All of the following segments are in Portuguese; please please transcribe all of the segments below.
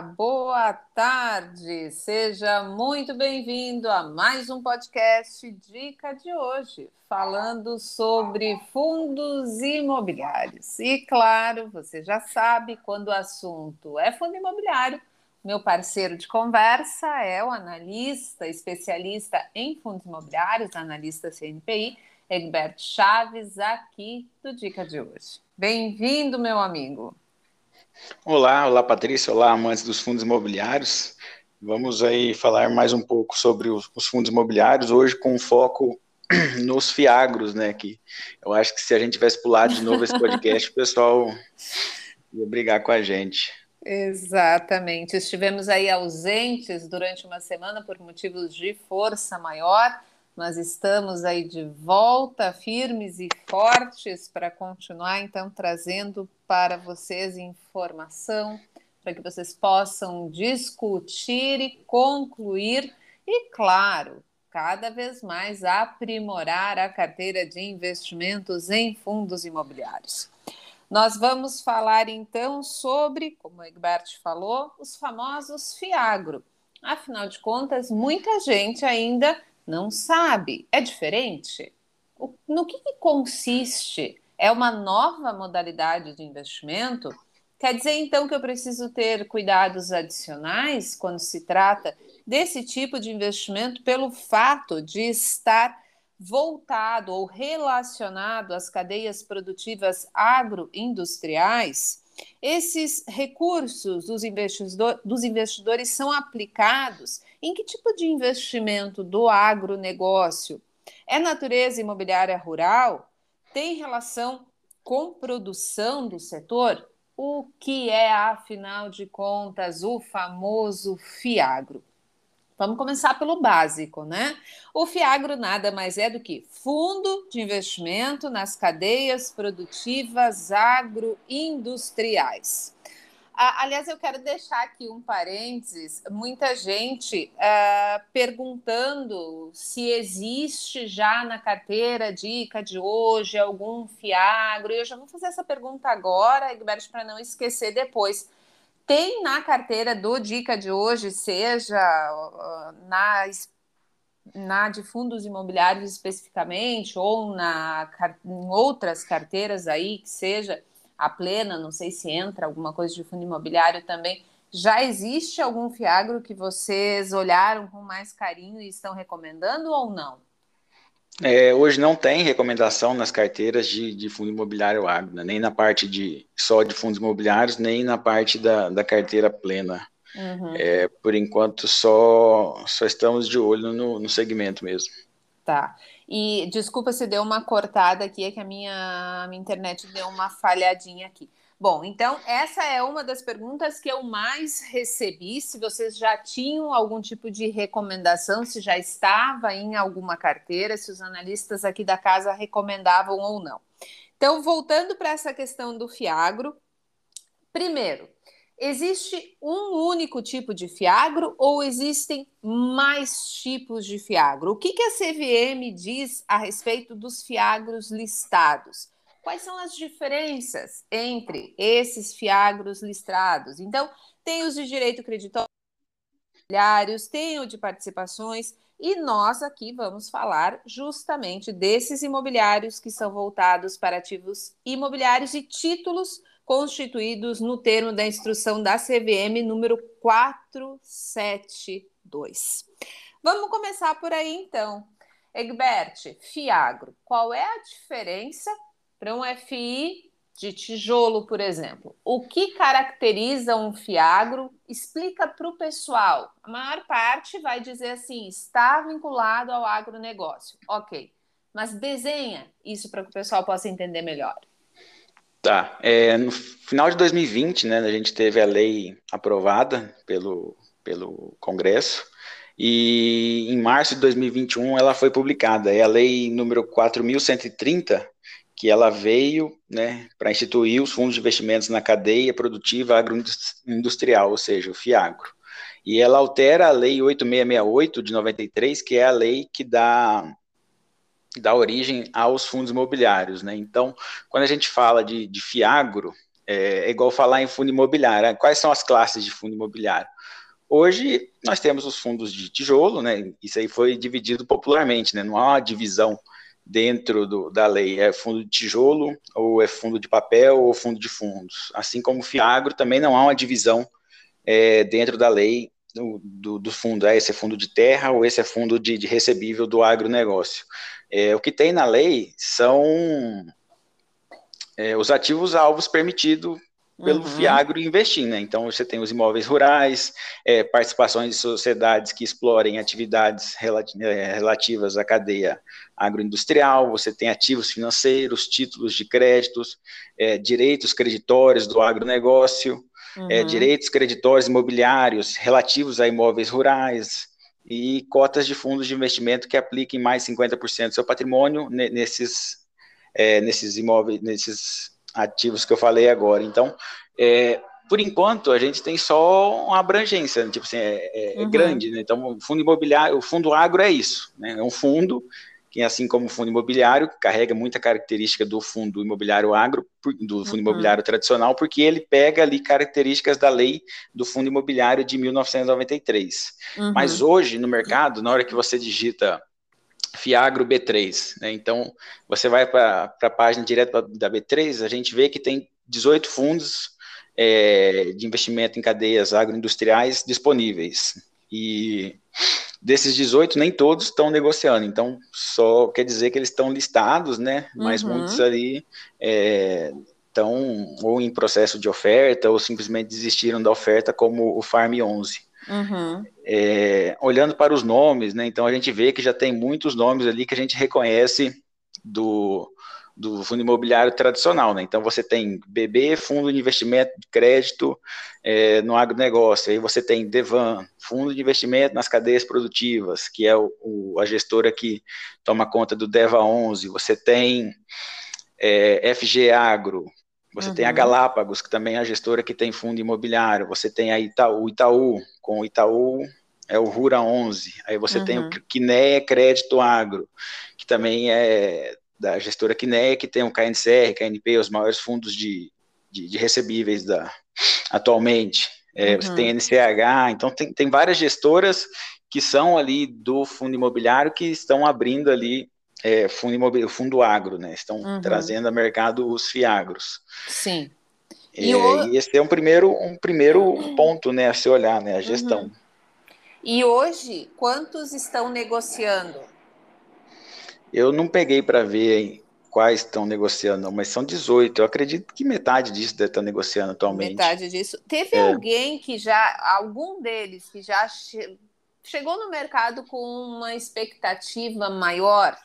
Boa tarde. Seja muito bem-vindo a mais um podcast Dica de hoje, falando sobre fundos imobiliários. E claro, você já sabe, quando o assunto é fundo imobiliário, meu parceiro de conversa é o analista, especialista em fundos imobiliários, analista CNPI, Egberto Chaves, aqui do Dica de hoje. Bem-vindo, meu amigo. Olá, olá Patrícia, olá amantes dos fundos imobiliários. Vamos aí falar mais um pouco sobre os, os fundos imobiliários, hoje com foco nos fiagros, né? Que eu acho que se a gente tivesse pulado de novo esse podcast, o pessoal ia brigar com a gente. Exatamente. Estivemos aí ausentes durante uma semana por motivos de força maior nós estamos aí de volta, firmes e fortes, para continuar então trazendo para vocês informação, para que vocês possam discutir e concluir, e claro, cada vez mais aprimorar a carteira de investimentos em fundos imobiliários. Nós vamos falar então sobre, como o Egbert falou, os famosos Fiagro. Afinal de contas, muita gente ainda não sabe. É diferente? No que, que consiste? É uma nova modalidade de investimento? Quer dizer então que eu preciso ter cuidados adicionais quando se trata desse tipo de investimento pelo fato de estar voltado ou relacionado às cadeias produtivas agroindustriais? Esses recursos dos, investidor, dos investidores são aplicados em que tipo de investimento do agronegócio? É natureza imobiliária rural? Tem relação com produção do setor? O que é, afinal de contas, o famoso FIAGRO? Vamos começar pelo básico, né? O Fiagro nada mais é do que fundo de investimento nas cadeias produtivas agroindustriais. Ah, aliás, eu quero deixar aqui um parênteses. Muita gente ah, perguntando se existe já na carteira dica de hoje algum Fiagro. Eu já vou fazer essa pergunta agora, Egberto, para não esquecer depois tem na carteira do Dica de hoje, seja na, na de fundos imobiliários especificamente, ou na, em outras carteiras aí, que seja a plena, não sei se entra alguma coisa de fundo imobiliário também. Já existe algum Fiagro que vocês olharam com mais carinho e estão recomendando ou não? É, hoje não tem recomendação nas carteiras de, de fundo imobiliário agro, né? nem na parte de só de fundos imobiliários, nem na parte da, da carteira plena. Uhum. É, por enquanto, só, só estamos de olho no, no segmento mesmo. Tá. E desculpa se deu uma cortada aqui, é que a minha, a minha internet deu uma falhadinha aqui. Bom, então essa é uma das perguntas que eu mais recebi. Se vocês já tinham algum tipo de recomendação, se já estava em alguma carteira, se os analistas aqui da casa recomendavam ou não. Então, voltando para essa questão do Fiagro, primeiro, existe um único tipo de Fiagro ou existem mais tipos de Fiagro? O que, que a CVM diz a respeito dos Fiagros listados? Quais são as diferenças entre esses fiagros listrados? Então, tem os de direito creditório, tem o de participações, e nós aqui vamos falar justamente desses imobiliários que são voltados para ativos imobiliários e títulos constituídos no termo da instrução da CVM número 472. Vamos começar por aí então. Egbert, Fiagro, qual é a diferença para um FI de tijolo, por exemplo. O que caracteriza um fiagro? Explica para o pessoal. A maior parte vai dizer assim: está vinculado ao agronegócio. Ok. Mas desenha isso para que o pessoal possa entender melhor. Tá. É, no final de 2020, né, a gente teve a lei aprovada pelo, pelo Congresso. E em março de 2021 ela foi publicada. É a lei número 4130, que ela veio né, para instituir os fundos de investimentos na cadeia produtiva agroindustrial, ou seja, o FIAGRO. E ela altera a Lei 8668 de 93, que é a lei que dá, dá origem aos fundos imobiliários. Né? Então, quando a gente fala de, de FIAGRO, É, é igual falar em fundo imobiliário. Quais são as classes de fundo imobiliário? Hoje nós temos os fundos de tijolo, né? Isso aí foi dividido popularmente, né? Não há uma divisão dentro do, da lei. É fundo de tijolo, ou é fundo de papel, ou fundo de fundos. Assim como o Fiagro, também não há uma divisão é, dentro da lei do, do, do, fundo. É, esse é fundo de terra, ou esse é fundo de, de recebível do agronegócio. É, o que tem na lei são é, os ativos alvos permitidos pelo uhum. Fiagro investir, né? Então você tem os imóveis rurais, é, participações de sociedades que explorem atividades é, relativas à cadeia agroindustrial, você tem ativos financeiros, títulos de créditos, é, direitos creditórios do agronegócio, é, uhum. é, direitos creditórios imobiliários relativos a imóveis rurais e cotas de fundos de investimento que apliquem mais 50% do seu patrimônio nesses, é, nesses imóveis, nesses ativos que eu falei agora. Então, é, por enquanto, a gente tem só uma abrangência, tipo assim, é, é, é uhum. grande, né? Então, o fundo imobiliário, o fundo agro é isso, né? É um fundo que, assim como o fundo imobiliário, carrega muita característica do fundo imobiliário agro, do fundo uhum. imobiliário tradicional, porque ele pega ali características da lei do fundo imobiliário de 1993. Uhum. Mas hoje, no mercado, na hora que você digita Fiagro B3. Né? Então, você vai para a página direta da B3, a gente vê que tem 18 fundos é, de investimento em cadeias agroindustriais disponíveis. E desses 18, nem todos estão negociando. Então, só quer dizer que eles estão listados, né? Mas uhum. muitos ali é, estão ou em processo de oferta ou simplesmente desistiram da oferta, como o Farm 11. Uhum. É, olhando para os nomes, né, então a gente vê que já tem muitos nomes ali que a gente reconhece do, do fundo imobiliário tradicional, né? Então você tem BB, Fundo de Investimento de Crédito é, no agronegócio, aí você tem Devan, Fundo de Investimento nas Cadeias Produtivas, que é o, o, a gestora que toma conta do Deva 11, você tem é, FG Agro, você uhum. tem a. Galápagos, que também é a gestora que tem fundo imobiliário. Você tem a Itaú, Itaú com o Itaú é o Rura 11. Aí você uhum. tem o Quineia Crédito Agro, que também é da gestora Quineia, que tem o KNCR, KNP, os maiores fundos de, de, de recebíveis da, atualmente. É, uhum. Você tem NCH, então tem, tem várias gestoras que são ali do fundo imobiliário que estão abrindo ali é, fundo imobiliário, fundo agro, né? Estão uhum. trazendo a mercado os fiagros. Sim. É, e, o... e, esse é um primeiro, um primeiro ponto, né, a se olhar, né, a uhum. gestão. Uhum. E hoje, quantos estão negociando? Eu não peguei para ver quais estão negociando, mas são 18. Eu acredito que metade disso deve estar negociando atualmente. Metade disso. Teve é. alguém que já, algum deles que já che... chegou no mercado com uma expectativa maior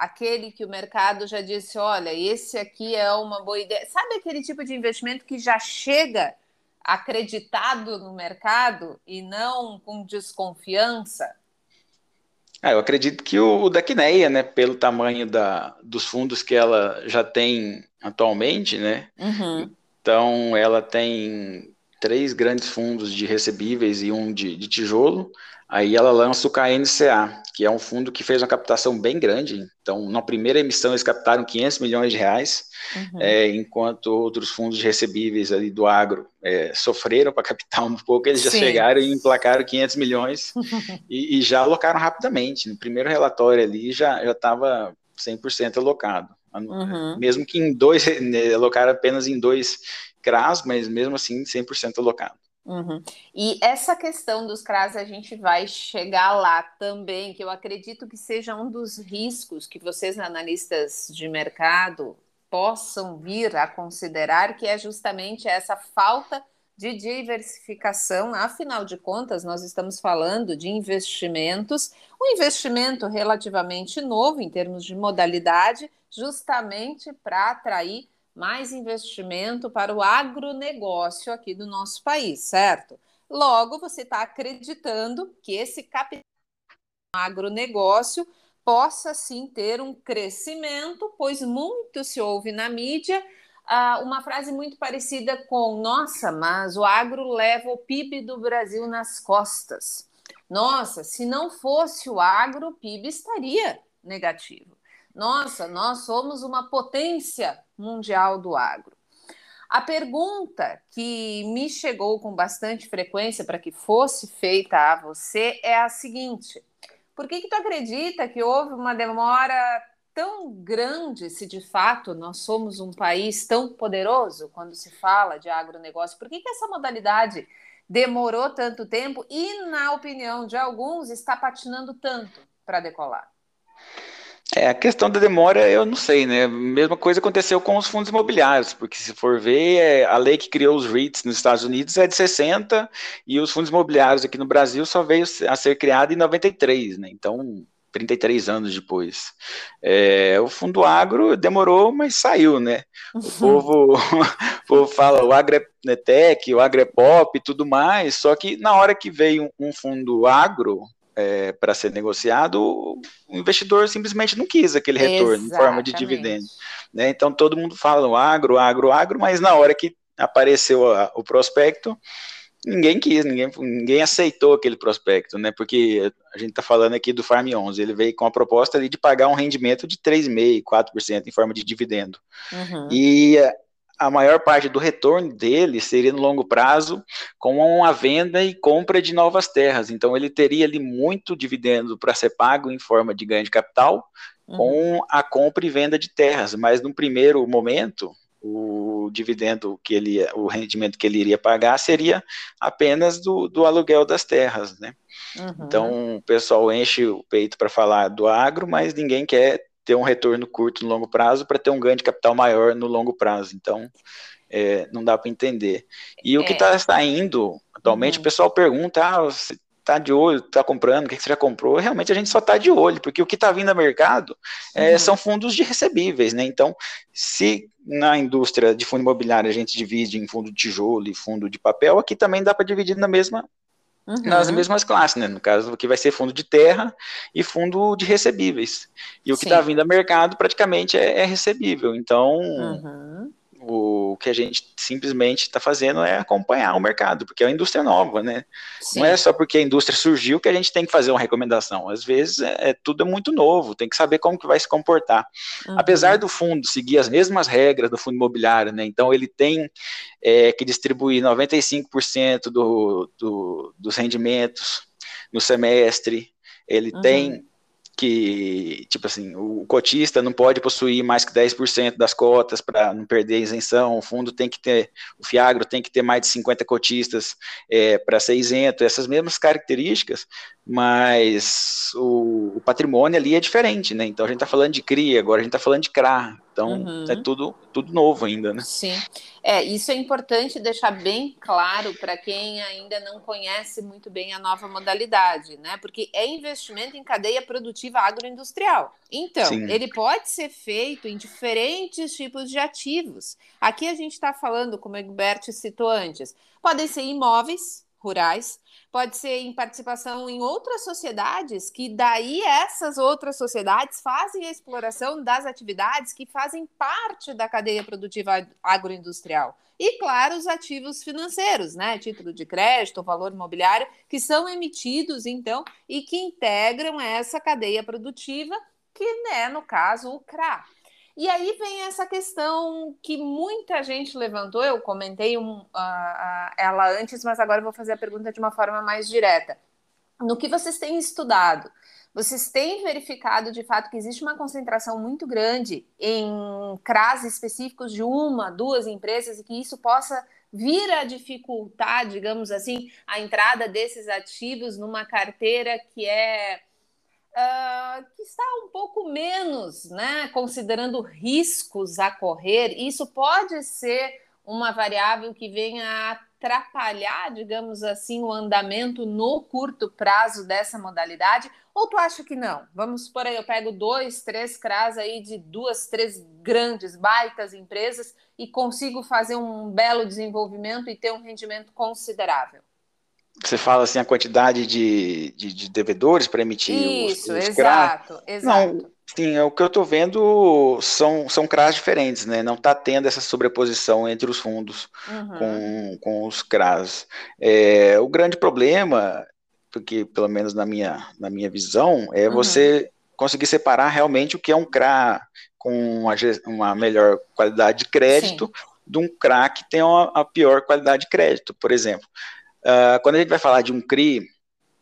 aquele que o mercado já disse: olha, esse aqui é uma boa ideia. Sabe aquele tipo de investimento que já chega acreditado no mercado e não com desconfiança? Ah, eu acredito que o, o da Quineia, né, pelo tamanho da, dos fundos que ela já tem atualmente, né, uhum. então ela tem três grandes fundos de recebíveis e um de, de tijolo, Aí ela lança o KNCA, que é um fundo que fez uma captação bem grande. Então, na primeira emissão, eles captaram 500 milhões de reais, uhum. é, enquanto outros fundos recebíveis ali do agro é, sofreram para captar um pouco, eles já Sim. chegaram e emplacaram 500 milhões e, e, já alocaram rapidamente. No primeiro relatório ali já estava 100% alocado. Uhum. Mesmo que em dois, né, alocaram apenas em dois CRAS, mas mesmo assim 100% alocado. Uhum. E essa questão dos CRAS a gente vai chegar lá também, que eu acredito que seja um dos riscos que vocês, analistas de mercado, possam vir a considerar, que é justamente essa falta de diversificação. Afinal de contas, nós estamos falando de investimentos, um investimento relativamente novo em termos de modalidade, justamente para atrair mais investimento para o agronegócio aqui do nosso país, certo? Logo, você está acreditando que esse capital agronegócio possa sim ter um crescimento, pois muito se ouve na mídia uh, uma frase muito parecida com: nossa, mas o agro leva o PIB do Brasil nas costas. Nossa, se não fosse o agro, o PIB estaria negativo. Nossa, nós somos uma potência mundial do agro. A pergunta que me chegou com bastante frequência para que fosse feita a você é a seguinte: por que, que tu acredita que houve uma demora tão grande se de fato nós somos um país tão poderoso quando se fala de agronegócio? Por que, que essa modalidade demorou tanto tempo e, na opinião de alguns, está patinando tanto para decolar? É, a questão da demora, eu não sei, né? Mesma coisa aconteceu com os fundos imobiliários, porque se for ver, é, a lei que criou os REITs nos Estados Unidos é de 60 e os fundos imobiliários aqui no Brasil só veio a ser criado em 93, né? Então, 33 anos depois. É, o fundo agro demorou, mas saiu, né? O uhum. povo, o povo fala o agretec, o agrepop e tudo mais, só que na hora que veio um fundo agro, é, para ser negociado, o investidor simplesmente não quis aquele retorno Exatamente. em forma de dividendo. Né? Então todo mundo fala o agro, agro, agro, mas na hora que apareceu a, o prospecto, ninguém quis, ninguém, ninguém aceitou aquele prospecto, né? Porque a gente está falando aqui do Farm 11, ele veio com a proposta ali de pagar um rendimento de 3,5%, 4% em forma de dividendo. Uhum. E a maior parte do retorno dele seria no longo prazo com a venda e compra de novas terras. Então ele teria ali muito dividendo para ser pago em forma de ganho de capital uhum. com a compra e venda de terras, mas no primeiro momento o dividendo que ele, o rendimento que ele iria pagar seria apenas do, do aluguel das terras, né? Uhum. Então o pessoal enche o peito para falar do agro, mas ninguém quer ter um retorno curto no longo prazo para ter um ganho de capital maior no longo prazo. Então, é, não dá para entender. E o que está é. saindo, atualmente, uhum. o pessoal pergunta: ah, você está de olho, está comprando, o que, que, você já comprou? Realmente a gente só está de olho, porque o que está vindo ao mercado é, uhum. são fundos de recebíveis, né? Então, se na indústria de fundo imobiliário a gente divide em fundo de tijolo e fundo de papel, aqui também dá para dividir na mesma Uhum. nas mesmas classes, né? No caso, o que vai ser fundo de terra e fundo de recebíveis. E o que está vindo a mercado praticamente é, é recebível. Então, uhum que a gente simplesmente está fazendo é acompanhar o mercado, porque é uma indústria nova, né? Sim. Não é só porque a indústria surgiu que a gente tem que fazer uma recomendação. Às vezes é, é tudo é muito novo, tem que saber como que vai se comportar. Uhum. Apesar do fundo seguir as mesmas regras do fundo imobiliário, né? Então ele tem é, que distribuir 95% do, do, dos rendimentos no semestre, ele uhum. tem que, tipo assim, o cotista não pode possuir mais que 10% das cotas para não perder isenção, o fundo tem que ter, o Fiagro tem que ter mais de 50 cotistas é, para ser isento, essas mesmas características, mas o, o, patrimônio ali é diferente, né? Então a gente está falando de CRI, agora a gente está falando de CRA, então uhum. é tudo, tudo novo ainda, né? Sim. É, isso é importante deixar bem claro para quem ainda não conhece muito bem a nova modalidade, né? Porque é investimento em cadeia produtiva agroindustrial. Então, Sim. ele pode ser feito em diferentes tipos de ativos. Aqui a gente está falando, como o Egberto citou antes, podem ser imóveis rurais, pode ser em participação em outras sociedades, que daí essas outras sociedades fazem a exploração das atividades que fazem parte da cadeia produtiva agroindustrial. E, claro, os ativos financeiros, né? Título de crédito, valor imobiliário, que são emitidos, então, e que integram essa cadeia produtiva, que é, no caso, o CRA. E aí vem essa questão que muita gente levantou, eu comentei um, uh, uh, ela antes, mas agora eu vou fazer a pergunta de uma forma mais direta. No que vocês têm estudado, vocês têm verificado de fato que existe uma concentração muito grande em CRAS específicos de uma, duas empresas e que isso possa vir a dificultar, digamos assim, a entrada desses ativos numa carteira que é uh, que está um pouco menos, né, considerando riscos a correr, isso pode ser uma variável que venha a atrapalhar, digamos assim, o andamento no curto prazo dessa modalidade? Ou tu acha que não? Vamos por aí, eu pego dois, três CRAs aí de duas, três grandes, baitas empresas e consigo fazer um belo desenvolvimento e ter um rendimento considerável. Você fala assim a quantidade de, de, de devedores para emitir Isso, os, os exato, CRA. exato. Não, sim, é o que eu estou vendo são, são CRAs diferentes, né? Não está tendo essa sobreposição entre os fundos uhum. com, com os CRAs. É, o grande problema, porque pelo menos na minha, na minha visão, é uhum. você conseguir separar realmente o que é um CRA com uma, uma melhor qualidade de crédito Sim de um CRA que tem uma, a pior qualidade de crédito, por exemplo. Uh, quando a gente vai falar de um CRI,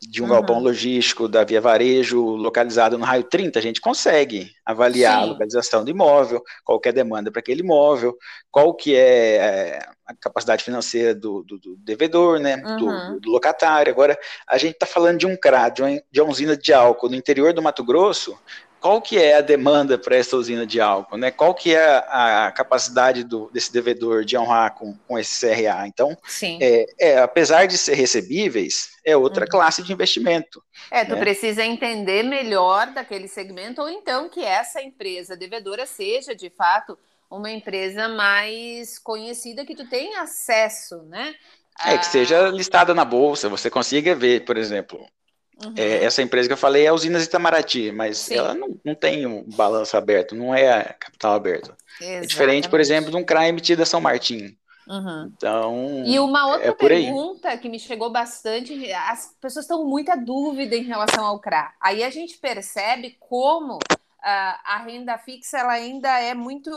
de um uhum. galpão logístico da Via Varejo localizado no raio 30, a gente consegue avaliar Sim. a localização do imóvel, qual é a demanda para aquele imóvel, qual que é, é a capacidade financeira do, do, do devedor, né, uhum. do, do, locatário. Agora, a gente está falando de um CRA, de uma, de uma usina de álcool no interior do Mato Grosso, qual que é a demanda para essa usina de álcool, né? Qual que é a, capacidade do, desse devedor de honrar com, com esse CRA? Então, é, é, apesar de ser recebíveis, é outra uhum. classe de investimento. É, tu né? precisa entender melhor daquele segmento, ou então que essa empresa devedora seja, de fato, uma empresa mais conhecida que tu tenha acesso, né? É, que seja listada na bolsa, você consiga ver, por exemplo, Uhum. É, essa empresa que eu falei é a Usinas Itamaraty, mas Sim. ela não, não tem um balanço aberto, não é capital aberto. Exatamente. É diferente, por exemplo, de um CRA emitido a São Martinho. Uhum. Então. E uma outra é pergunta que me chegou bastante: as pessoas estão com muita dúvida em relação ao CRA. Aí a gente percebe como a renda fixa ela ainda é muito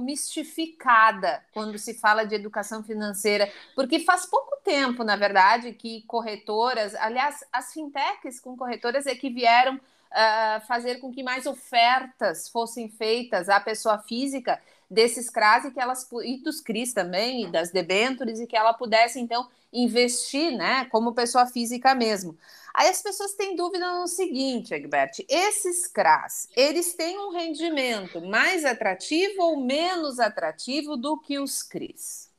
mistificada quando se fala de educação financeira, porque faz pouco tempo, na verdade, que corretoras, aliás, as fintechs com corretoras é que vieram uh, fazer com que mais ofertas fossem feitas à pessoa física desses CRAS e que elas e dos CRIs também e das debêntures e que ela pudesse então investir, né, como pessoa física mesmo. Aí as pessoas têm dúvida no seguinte, Egbert, esses CRAs, eles têm um rendimento mais atrativo ou menos atrativo do que os CRIs?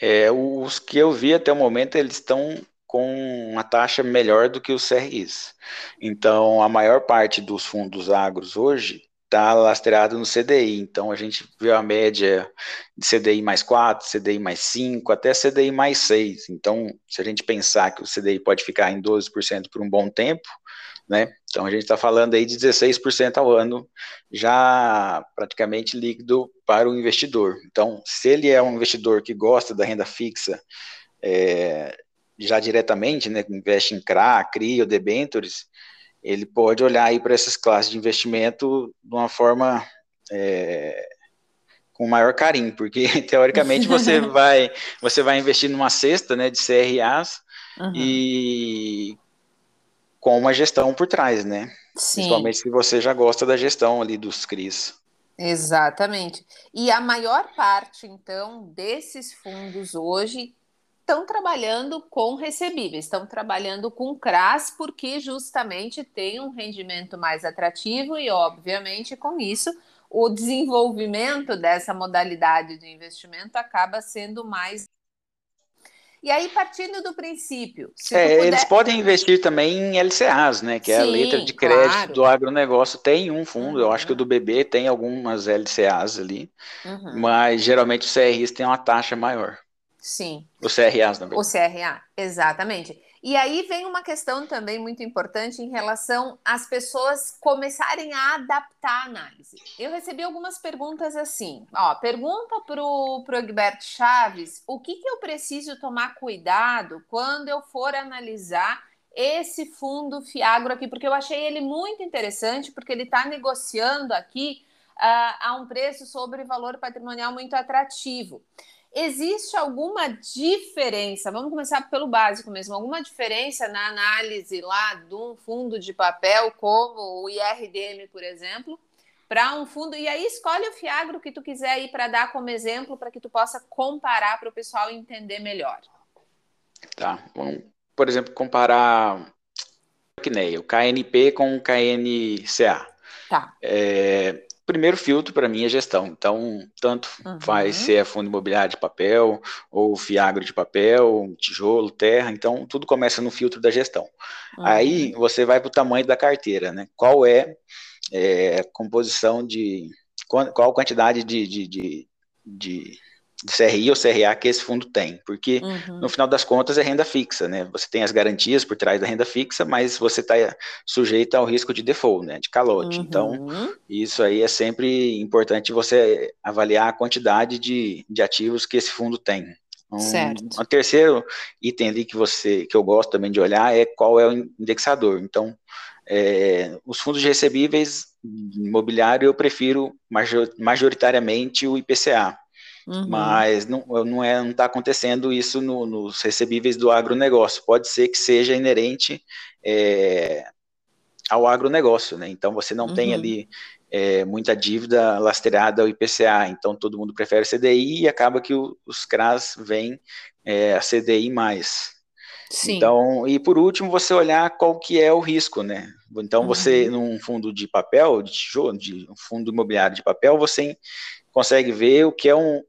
É, os que eu vi até o momento, eles estão com uma taxa melhor do que os CRIs. Então, a maior parte dos fundos agros hoje está lastreado no CDI. Então a gente vê a média de CDI mais 4, CDI mais 5, até CDI mais 6. Então, se a gente pensar que o CDI pode ficar em 12% por um bom tempo, né? Então a gente está falando aí de 16% ao ano, já praticamente líquido para o investidor. Então, se ele é um investidor que gosta da renda fixa, é, já diretamente, né, investe em CRA, CRI ou debentures, ele pode olhar aí para essas classes de investimento de uma forma é, com maior carinho, porque teoricamente você vai você vai investir numa cesta né, de CRAs uhum. e com uma gestão por trás, né? Sim. Principalmente se você já gosta da gestão ali dos CRIs. Exatamente. E a maior parte, então, desses fundos hoje estão trabalhando com recebíveis, estão trabalhando com CRAS, porque justamente tem um rendimento mais atrativo e, obviamente, com isso, o desenvolvimento dessa modalidade de investimento acaba sendo mais. E aí, partindo do princípio. É, puder... Eles podem investir também em LCAs, né? Que Sim, é a letra de crédito claro. do agronegócio. Tem um fundo, uhum. eu acho que o do uhum. BB tem algumas LCAs ali, uhum. mas geralmente os CRIs têm uma taxa maior. Sim. O CRA também. O CRA, exatamente. E aí vem uma questão também muito importante em relação às pessoas começarem a adaptar a análise. Eu recebi algumas perguntas assim, ó, pergunta para o Egberto Chaves o que, que eu preciso tomar cuidado quando eu for analisar esse fundo Fiagro aqui, porque eu achei ele muito interessante, porque ele está negociando aqui uh, a um preço sobre valor patrimonial muito atrativo. Existe alguma diferença? Vamos começar pelo básico mesmo. Alguma diferença na análise lá de um fundo de papel, como o IRDM, por exemplo, para um fundo? E aí escolhe o Fiagro que tu quiser aí para dar como exemplo, para que tu possa comparar para o pessoal entender melhor. Tá. Vamos, por exemplo, comparar o KNP com o KNCA. Tá. É, primeiro filtro para mim é gestão. Então, tanto uhum. faz se é fundo imobiliário de papel, ou fiagro de papel, tijolo, terra. Então, tudo começa no filtro da gestão. Uhum. Aí você vai para o tamanho da carteira, né? Qual é, é composição de. Qual quantidade de, de, de, de CRI ou CRA que esse fundo tem, porque uhum. no final das contas é renda fixa, né? Você tem as garantias por trás da renda fixa, mas você está sujeito ao risco de default, né? De calote. Então, uhum. Então, isso aí é sempre importante você avaliar a quantidade de, de ativos que esse fundo tem. Um, certo. Um terceiro item ali que você que eu gosto também de olhar é qual é o indexador. Então, é, os fundos recebíveis imobiliário eu prefiro majoritariamente o IPCA Uhum. Mas não está não é, não tá acontecendo isso no, nos recebíveis do agronegócio. Pode ser que seja inerente é, ao agronegócio, né? Então você não uhum. tem ali é, muita dívida lastreada ao IPCA, então todo mundo prefere CDI e acaba que o, os CRAs vêm é, a CDI mais. Sim. Então, e por último, você olhar qual que é o risco, né? Então, uhum. você, num fundo de papel, de tijolo, de um fundo imobiliário de papel, você consegue ver o que é um,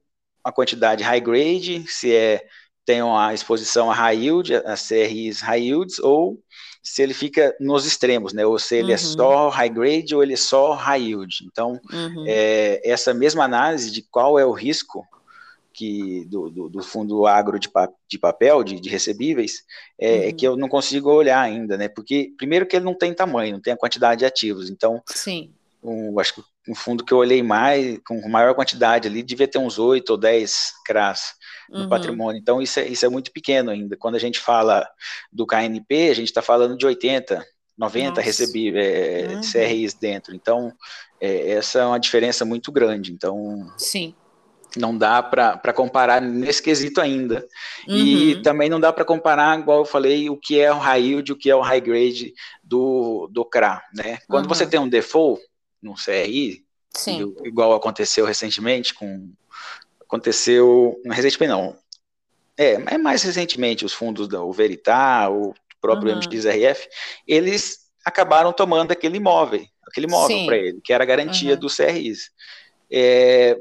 uma quantidade high grade, se é tem uma exposição a high yield, a CRIs high yields, ou se ele fica nos extremos, né? Ou se ele é uhum. é só high grade ou ele é só high yield. Então, uhum. é, essa mesma análise de qual é o risco que do, do, do fundo agro de, pa, de papel, de, de recebíveis, é, é uhum. é, que eu não consigo olhar ainda, né? Porque, primeiro, que ele não tem tamanho, não tem a quantidade de ativos. Então, Sim. Um, acho que um fundo que eu olhei mais, com maior quantidade ali, devia ter uns 8 ou 10 CRAs no uhum. patrimônio. Então, isso é, isso é muito pequeno ainda. Quando a gente fala do KNP, a gente está falando de 80, 90 recebi é, uhum. CRIs dentro. Então, é, essa é uma diferença muito grande. Então, Sim não dá para comparar nesse quesito ainda. Uhum. E também não dá para comparar, igual eu falei, o que é o high yield, o que é o high grade do, do CRA. Né? Quando uhum. você tem um default no CRI, Sim. igual aconteceu recentemente com. Aconteceu. Recentemente não. É, é mais recentemente os fundos da Veritá, o próprio uhum. MXRF, eles acabaram tomando aquele imóvel, aquele imóvel para ele, que era a garantia uhum. dos CRIs. É,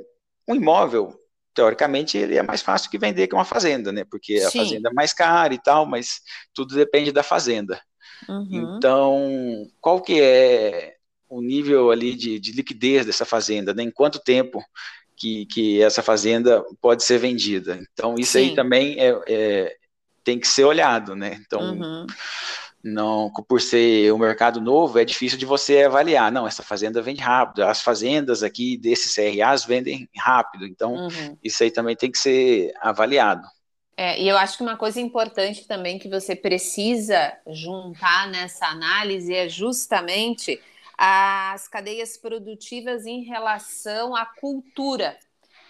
um imóvel, teoricamente, ele é mais fácil que vender que uma fazenda, né? Porque Sim. a fazenda é mais cara e tal, mas tudo depende da fazenda. Uhum. Então, qual que é o nível ali de, de liquidez dessa fazenda, né? Em quanto tempo que, que essa fazenda pode ser vendida? Então, isso Sim. aí também é, é, tem que ser olhado, né? Então, uhum não por ser um mercado novo, é difícil de você avaliar. Não, essa fazenda vende rápido, as fazendas aqui desses CRAs vendem rápido, então uhum. isso aí também tem que ser avaliado. É, e eu acho que uma coisa importante também que você precisa juntar nessa análise é justamente as cadeias produtivas em relação à cultura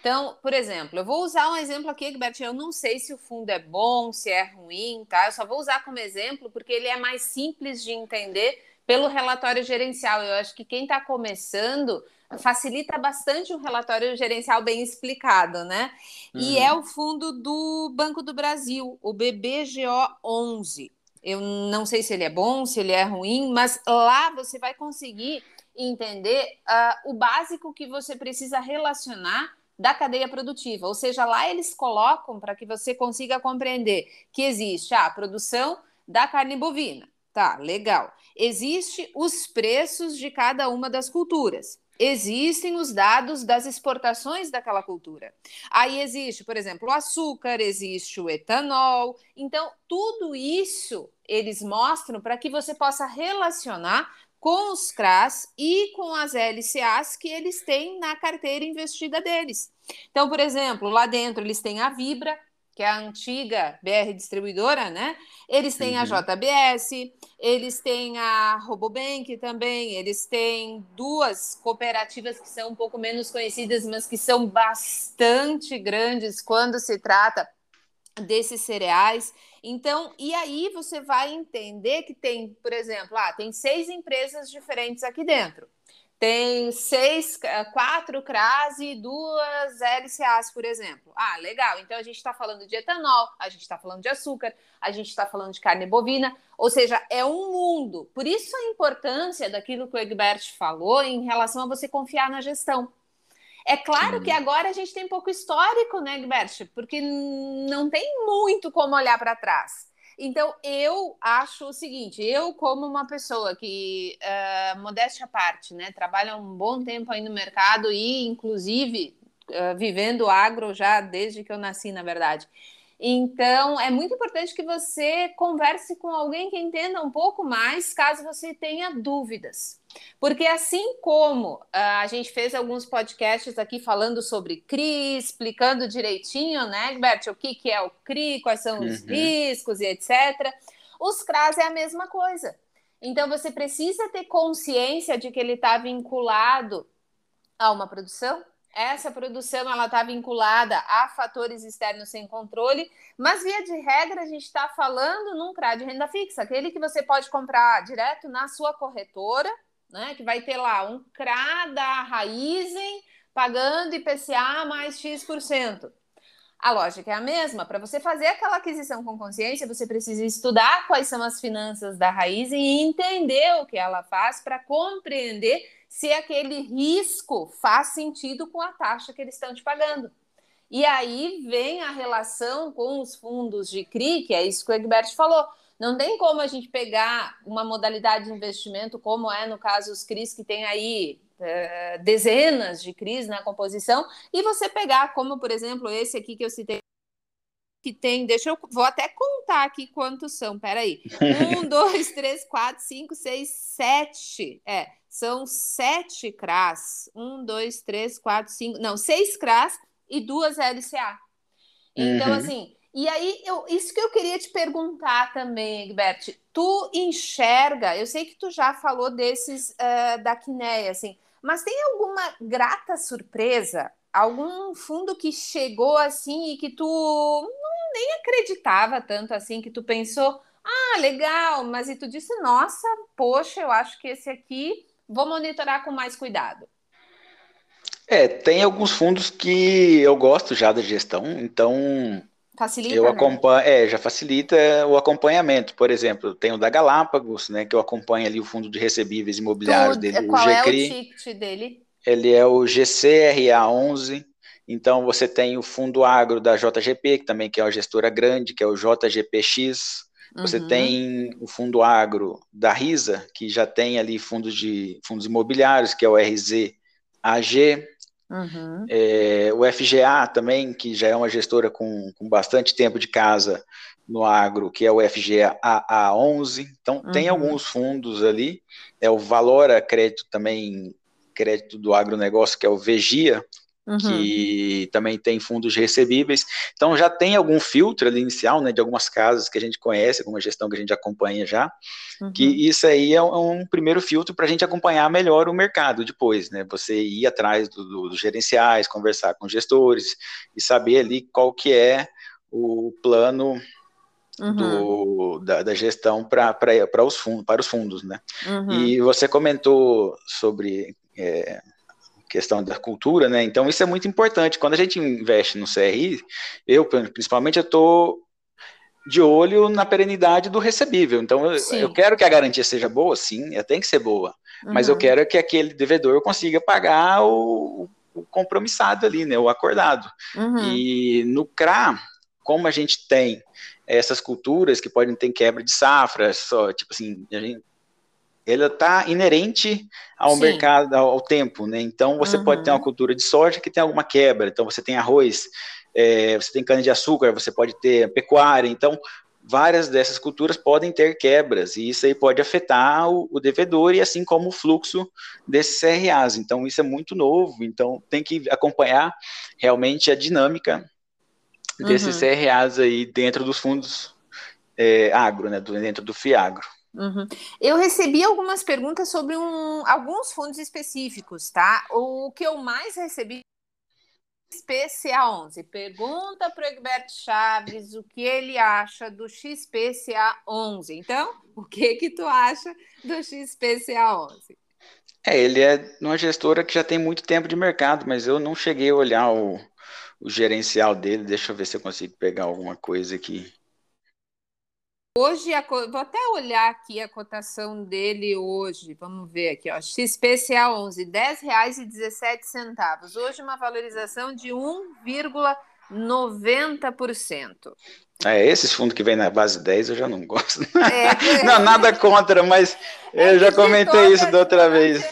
então, por exemplo, eu vou usar um exemplo aqui, Egberto. Eu não sei se o fundo é bom, se é ruim, tá? Eu só vou usar como exemplo porque ele é mais simples de entender pelo relatório gerencial. Eu acho que quem está começando facilita bastante um relatório gerencial bem explicado, né? Uhum. E é o fundo do Banco do Brasil, o BBGO 11. Eu não sei se ele é bom, se ele é ruim, mas lá você vai conseguir entender uh, o básico que você precisa relacionar da cadeia produtiva. Ou seja, lá eles colocam para que você consiga compreender que existe a produção da carne bovina. Tá, legal. Existe os preços de cada uma das culturas. Existem os dados das exportações daquela cultura. Aí existe, por exemplo, o açúcar, existe o etanol. Então, tudo isso eles mostram para que você possa relacionar com os CRAs e com as LCAs que eles têm na carteira investida deles. Então, por exemplo, lá dentro eles têm a Vibra, que é a antiga BR distribuidora, né? Eles têm uhum. a JBS, eles têm a Robobank também, eles têm duas cooperativas que são um pouco menos conhecidas, mas que são bastante grandes quando se trata desses cereais. Então, e aí você vai entender que tem, por exemplo, ah, tem seis empresas diferentes aqui dentro. Tem seis, quatro CRAS e duas LCAs, por exemplo. Ah, legal. Então a gente está falando de etanol, a gente está falando de açúcar, a gente está falando de carne bovina, ou seja, é um mundo. Por isso a importância daquilo que o Egbert falou em relação a você confiar na gestão. É claro Sim. que agora a gente tem pouco histórico, né, Gilbert? Porque não tem muito como olhar para trás. Então, eu acho o seguinte: eu, como uma pessoa que, uh, modéstia à parte, né, trabalha um bom tempo aí no mercado e, inclusive, uh, vivendo agro já desde que eu nasci, na verdade. Então, é muito importante que você converse com alguém que entenda um pouco mais, caso você tenha dúvidas. Porque assim como uh, a gente fez alguns podcasts aqui falando sobre CRI, explicando direitinho, né, Bert, o que, que é o CRI, quais são os uhum. riscos e etc., os CRAS é a mesma coisa. Então você precisa ter consciência de que ele está vinculado a uma produção, essa produção ela está vinculada a fatores externos sem controle, mas via de regra a gente está falando num CRA de renda fixa, aquele que você pode comprar direto na sua corretora, né? Que vai ter lá um CRA da Raizen pagando IPCA mais X%. A lógica é a mesma. Para você fazer aquela aquisição com consciência, você precisa estudar quais são as finanças da Raizen e entender o que ela faz para compreender se aquele risco faz sentido com a taxa que eles estão te pagando. E aí vem a relação com os fundos de CRI, que é isso que o Egbert falou. Não tem como a gente pegar uma modalidade de investimento, como é no caso os CRIs, que tem aí é, dezenas de CRIs na composição, e você pegar, como por exemplo esse aqui que eu citei, que tem, deixa eu, vou até contar aqui quantos são, peraí. Um, dois, três, quatro, cinco, seis, sete. É, são sete CRAS. Um, dois, três, quatro, cinco. Não, seis CRAS e duas LCA. Então, uhum. assim, e aí, eu, isso que eu queria te perguntar também, Egbert. Tu enxerga, eu sei que tu já falou desses uh, da Quineia, assim, mas tem alguma grata surpresa? Algum fundo que chegou assim e que tu não, nem acreditava tanto assim, que tu pensou, ah, legal, mas e tu disse, nossa, poxa, eu acho que esse aqui vou monitorar com mais cuidado? É, tem alguns fundos que eu gosto já da gestão, então facilita, eu né? acompanho, é, já facilita o acompanhamento. Por exemplo, tem o da Galápagos, né, que eu acompanho ali o fundo de recebíveis imobiliários dele, qual o GCRI. é o ticket dele? Ele é o GCRA11. Então você tem o fundo agro da JGP, que também que é uma gestora grande, que é o JGPX. Você uhum. tem o fundo agro da RISA, que já tem ali fundos de fundos imobiliários, que é o RZAG. Uhum. É, o FGA também, que já é uma gestora com, com bastante tempo de casa no agro, que é o FGA A11. Então, uhum. tem alguns fundos ali. É o Valora Crédito também, crédito do agronegócio, que é o VEGIA, Uhum. que também tem fundos recebíveis. Então já tem algum filtro ali inicial, né, de algumas casas que a gente conhece, alguma gestão que a gente acompanha já, uhum. que isso aí é um, um primeiro filtro para a gente acompanhar melhor o mercado depois, né, você ir atrás dos do, do gerenciais, conversar com gestores e saber ali qual que é o plano Uhum. Do, da, da, gestão para os fundos, para os fundos, né? Uhum. E você comentou sobre é, questão da cultura, né? Então isso é muito importante. Quando a gente investe no CRI, eu principalmente eu estou de olho na perenidade do recebível. Então eu, eu, quero que a garantia seja boa, sim, ela tem que ser boa, uhum. mas eu uhum. quero que aquele devedor consiga pagar o, o compromissado ali, né? O acordado. Uhum. E no CRA, como a gente tem essas culturas que podem ter quebra de safra, só tipo assim, a gente ela está inerente ao Sim. mercado, ao tempo, né? Então você uhum. pode ter uma cultura de soja que tem alguma quebra, então você tem arroz, é, você tem cana de açúcar, você pode ter pecuária, então várias dessas culturas podem ter quebras e isso aí pode afetar o, o devedor e assim como o fluxo desses CRAs. Então isso é muito novo, então tem que acompanhar realmente a dinâmica desses uhum. CRAs aí dentro dos fundos é, agro, né? Dentro do FIAGRO. Uhum. Eu recebi algumas perguntas sobre um, alguns fundos específicos, tá? O que eu mais recebi XPCA11. Pergunta para o Egberto Chaves o que ele acha do XPCA11. Então, o que que tu acha do XPCA11? É, ele é uma gestora que já tem muito tempo de mercado, mas eu não cheguei a olhar o, o gerencial dele. Deixa eu ver se eu consigo pegar alguma coisa aqui. Hoje, a, vou até olhar aqui a cotação dele hoje. Vamos ver aqui, ó. XPCA 11, R$ 10,17. Hoje, uma valorização de 1,90%. É, esses fundos que vem na base 10 eu já não gosto. É, não, nada contra, mas é eu já comentei isso da outra vez.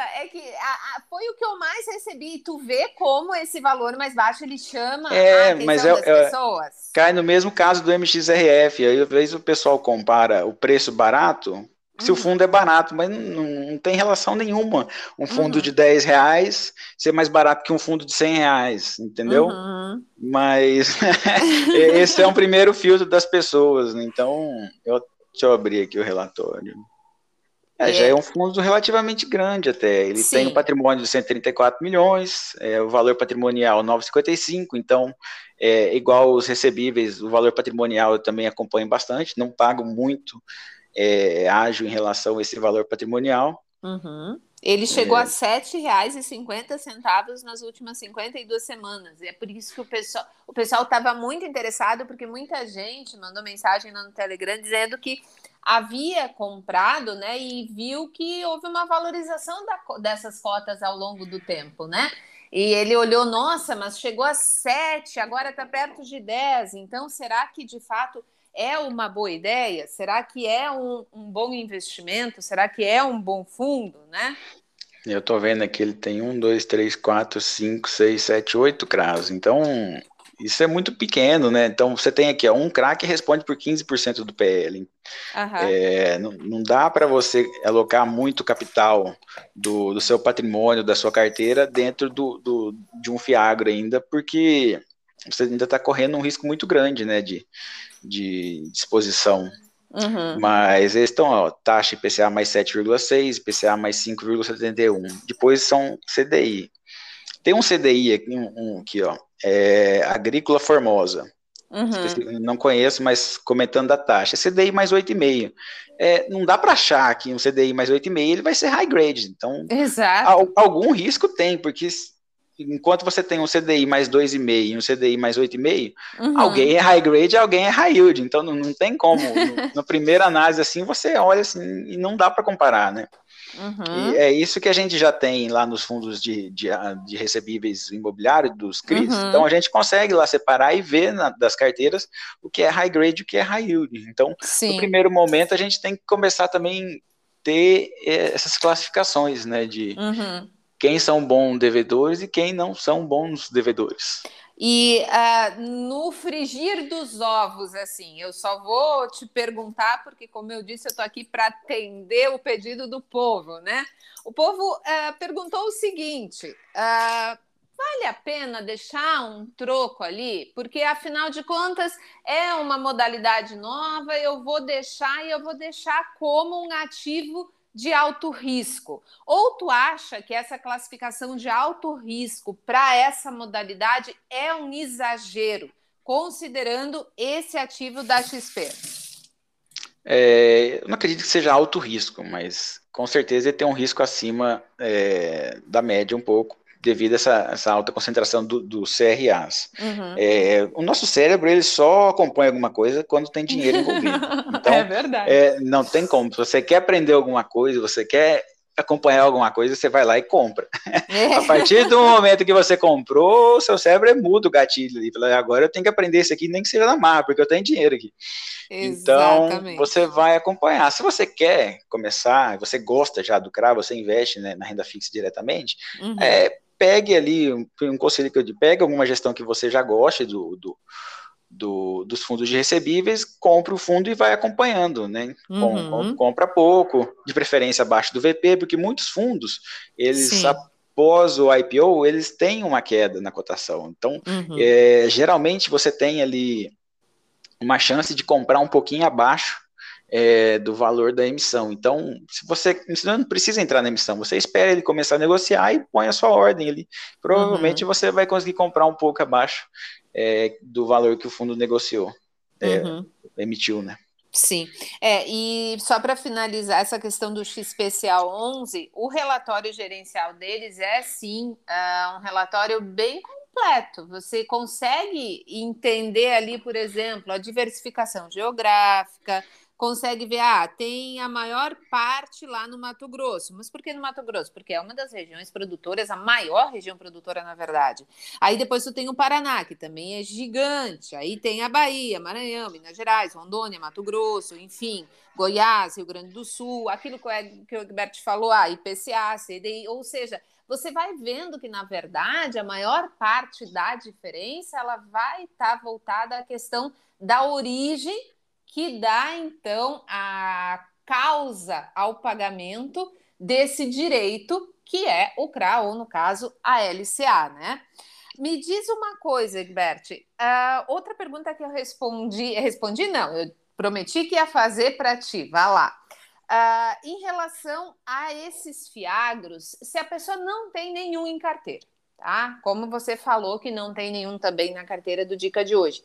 É que a, a, foi o que eu mais recebi. Tu vê como esse valor mais baixo ele chama é, a atenção mas eu, das eu, pessoas cai no mesmo caso do MXRF. Aí, às vezes, o pessoal compara o preço barato, se uhum. o fundo é barato, mas não, não, tem relação nenhuma. Um fundo uhum. de 10 reais ser mais barato que um fundo de 100 reais, entendeu? Uhum. Mas esse é um primeiro filtro das pessoas. Né? Então, eu, deixa eu abrir aqui o relatório. É, já é um fundo relativamente grande até. Ele Sim. tem um patrimônio de 134 milhões, é, o valor patrimonial 9,55, então é, igual os recebíveis, o valor patrimonial eu também acompanho bastante, não pago muito é, ágil em relação a esse valor patrimonial. Uhum. Ele chegou é. a R$ 7,50 nas últimas 52 semanas. E é por isso que o pessoal o pessoal estava muito interessado, porque muita gente mandou mensagem no Telegram dizendo que havia comprado, né, e viu que houve uma valorização da, dessas cotas ao longo do tempo, né? E ele olhou, nossa, mas chegou a 7, agora está perto de 10. Então, será que de fato é uma boa ideia? Será que é um, um bom investimento? Será que é um bom fundo, né? Eu estou vendo aqui, ele tem um, dois, três, quatro, cinco, seis, sete, oito CRAs. Então, isso é muito pequeno, né? Então você tem aqui ó, um CRA que responde por 15% do PL. É, não, não, dá para você alocar muito capital do, do, seu patrimônio, da sua carteira, dentro do, do de um Fiagro ainda, porque você ainda está correndo um risco muito grande né, de, de disposição. Uhum. Mas eles estão, ó, taxa IPCA mais 7,6, IPCA mais 5,71. Depois são CDI. Tem um CDI aqui, um, um aqui ó, é, Agrícola Formosa. Uhum. Não conheço, mas comentando da taxa. CDI mais 8,5. É, não dá para achar que um CDI mais 8,5 ele vai ser high grade. Então, Exato. algum risco tem, porque enquanto você tem um CDI mais 2,5 e um CDI mais 8,5, uhum. alguém é high grade alguém é high yield. Então, não, não tem como. no, na primeira análise, assim, você olha assim e não dá para comparar, né? Uhum. E é isso que a gente já tem lá nos fundos de, de, de recebíveis imobiliários, dos CRIs. Uhum. Então a gente consegue lá separar e ver na, das carteiras o que é high grade e o que é high yield. Então, Sim. no primeiro momento, a gente tem que começar também ter eh, essas classificações, né? De uhum. Quem são bons devedores e quem não são bons devedores. E uh, no frigir dos ovos, assim, eu só vou te perguntar, porque, como eu disse, eu estou aqui para atender o pedido do povo, né? O povo uh, perguntou o seguinte: uh, vale a pena deixar um troco ali? Porque, afinal de contas, é uma modalidade nova, eu vou deixar e eu vou deixar como um ativo de alto risco? Ou tu acha que essa classificação de alto risco para essa modalidade é um exagero, considerando esse ativo da XP? É, eu não acredito que seja alto risco, mas com certeza ele tem um risco acima é, da média um pouco, devido a essa, essa alta concentração dos do CRAs. Uhum. É, o nosso cérebro ele só acompanha alguma coisa quando tem dinheiro envolvido. Então, é verdade. É, não tem como. Se você quer aprender alguma coisa, você quer acompanhar alguma coisa, você vai lá e compra. É. a partir do momento que você comprou, seu cérebro é mudo o gatilho ali. Agora eu tenho que aprender isso aqui, nem que seja na marra, porque eu tenho dinheiro aqui. Então, Exatamente. Então, você vai acompanhar. Se você quer começar, você gosta já do CRA, você investe né, na renda fixa diretamente, uhum. é, pegue ali, um, conselho que eu digo, pegue alguma gestão que você já goste do, do, do, dos fundos de recebíveis, compre o fundo e vai acompanhando, né? Uhum. Com, compra pouco, de preferência abaixo do VP, porque muitos fundos, eles Sim. após o IPO, eles têm uma queda na cotação. Então, uhum. é, geralmente você tem ali uma chance de comprar um pouquinho abaixo é, do valor da emissão. Então, se você, você não precisa entrar na emissão, você espera ele começar a negociar e põe a sua ordem ali. Provavelmente uhum. você vai conseguir comprar um pouco abaixo é, do valor que o fundo negociou, é, uhum. emitiu, né? Sim, é, e só para finalizar essa questão do XPCA 11, o relatório gerencial deles é sim uh, um relatório bem completo. Você consegue entender ali, por exemplo, a diversificação geográfica, consegue ver, ah, tem a maior parte lá no Mato Grosso. Mas por que no Mato Grosso? Porque é uma das regiões produtoras, a maior região produtora, na verdade. Aí depois tu tem o Paraná, que também é gigante. Aí tem a Bahia, Maranhão, Minas Gerais, Rondônia, Mato Grosso, enfim, Goiás, Rio Grande do Sul, aquilo que o, Egberto falou, ah, IPCA, CDI, ou seja, você vai vendo que, na verdade, a maior parte da diferença ela vai estar tá voltada à questão da origem que dá então a causa ao pagamento desse direito que é o CRA, ou no caso, a LCA, né? Me diz uma coisa, Egbert. Uh, outra pergunta que eu respondi, respondi não, eu prometi que ia fazer para ti, vá lá. Uh, em relação a esses fiagros, se a pessoa não tem nenhum em carteira, tá? Como você falou que não tem nenhum também na carteira do Dica de hoje.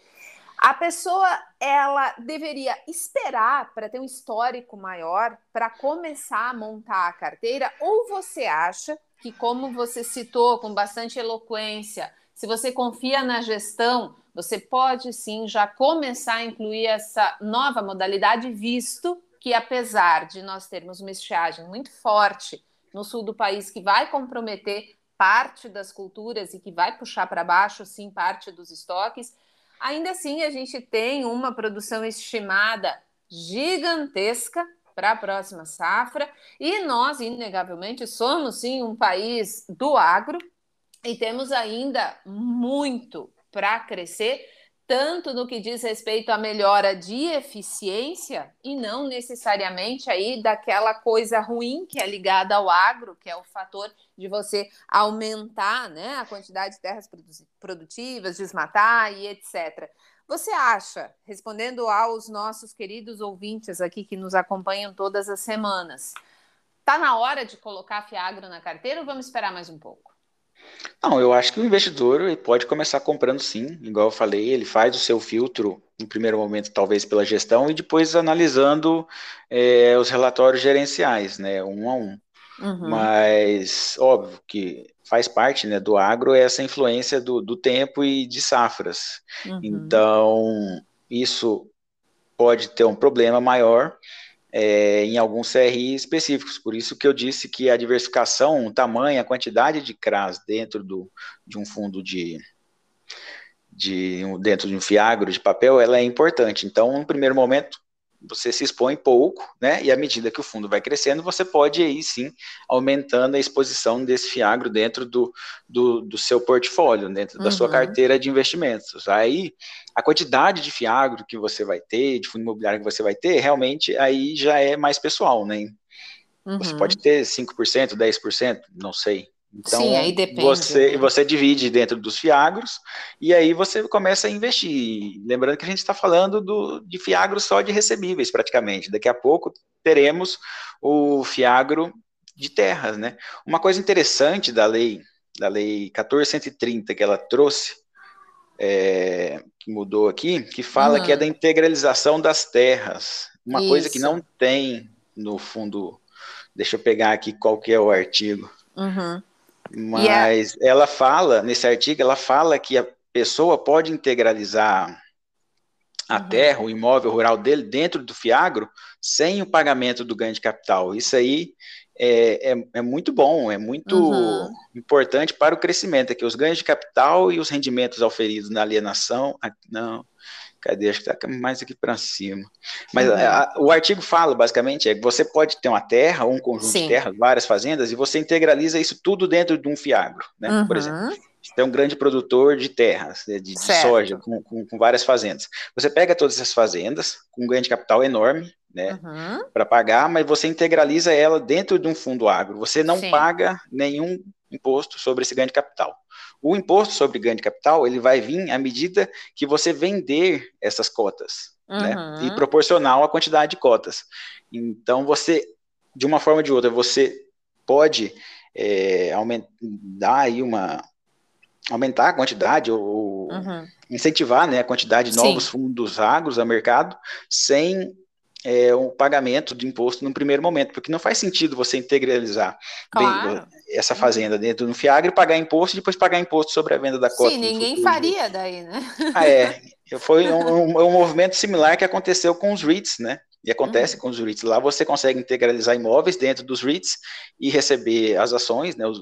A pessoa ela deveria esperar para ter um histórico maior para começar a montar a carteira? Ou você acha que como você citou com bastante eloquência, se você confia na gestão, você pode sim já começar a incluir essa nova modalidade visto que apesar de nós termos uma estiagem muito forte no sul do país que vai comprometer parte das culturas e que vai puxar para baixo, sim, parte dos estoques, ainda assim a gente tem uma produção estimada gigantesca para a próxima safra e nós, inegavelmente, somos sim um país do agro e temos ainda muito para crescer tanto no que diz respeito à melhora de eficiência e não necessariamente aí daquela coisa ruim que é ligada ao agro, que é o fator de você aumentar né, a quantidade de terras produtivas, desmatar e etc. Você acha, respondendo aos nossos queridos ouvintes aqui que nos acompanham todas as semanas, está na hora de colocar Fiagro na carteira ou vamos esperar mais um pouco? Não, eu acho que o investidor ele pode começar comprando sim, igual eu falei, ele faz o seu filtro no primeiro momento, talvez pela gestão, e depois analisando é, os relatórios gerenciais, né, um a um. Uhum. Mas, óbvio que faz parte né, do agro essa influência do, do tempo e de safras. Uhum. Então, isso pode ter um problema maior é, em alguns CRI específicos. Por isso que eu disse que a diversificação, o tamanho, a quantidade de CRAS dentro do, de um fundo de, de dentro de um fiagro de papel, ela é importante. Então, no primeiro momento, você se expõe pouco, né? E à medida que o fundo vai crescendo, você pode aí sim aumentando a exposição desse fiagro dentro do, do, do seu portfólio, dentro uhum. da sua uhum. carteira de investimentos. Aí a quantidade de fiagro que você vai ter, de fundo imobiliário que você vai ter, realmente aí já é mais pessoal, né? Uhum. Você pode ter 5%, 10%, não sei. Então, Sim, aí depende. Você, né? você divide dentro dos fiagros e aí você começa a investir. Lembrando que a gente está falando do, de fiagro só de recebíveis, praticamente. Daqui a pouco teremos o fiagro de terras, né? Uma coisa interessante da lei, da lei 1430 que ela trouxe, é, que mudou aqui, que fala uhum. que é da integralização das terras. Uma Isso. coisa que não tem no fundo. Deixa eu pegar aqui qual que é o artigo. Uhum. Mas yeah. ela fala, nesse artigo, ela fala que a pessoa pode integralizar a uhum. terra, o imóvel rural dele dentro do Fiagro sem o pagamento do ganho de capital. Isso aí é, é, é muito bom, é muito uhum. importante para o crescimento, é que os ganhos de capital e os rendimentos auferidos na alienação, não, Cadê? Acho que está mais aqui para cima. Mas uhum. a, o artigo fala, basicamente, é que você pode ter uma terra, um conjunto Sim. de terras, várias fazendas, e você integraliza isso tudo dentro de um fiagro, né? Uhum. Por exemplo. Você tem um grande produtor de terras, né, de, de soja, com, com, com, várias fazendas. Você pega todas essas fazendas, com um ganho de capital enorme, né, uhum. para pagar, mas você integraliza ela dentro de um fundo agro. Você não Sim. paga nenhum imposto sobre esse ganho de capital. O imposto sobre ganho de capital ele vai vir à medida que você vender essas cotas, uhum. né? E proporcional à quantidade de cotas. Então você, de uma forma ou de outra, você pode é, aumentar aí uma aumentar a quantidade ou uhum. incentivar né, a quantidade de novos Sim. fundos agros ao mercado sem é, o pagamento de imposto no primeiro momento, porque não faz sentido você integralizar claro. Essa fazenda dentro do Fiagre, pagar imposto e depois pagar imposto sobre a venda da cota. Sim, ninguém faria daí, né? Ah, é. Foi um, um, um, movimento similar que aconteceu com os REITs, né? E acontece uhum. com os REITs. Lá você consegue integralizar imóveis dentro dos REITs e receber as ações, né? Os,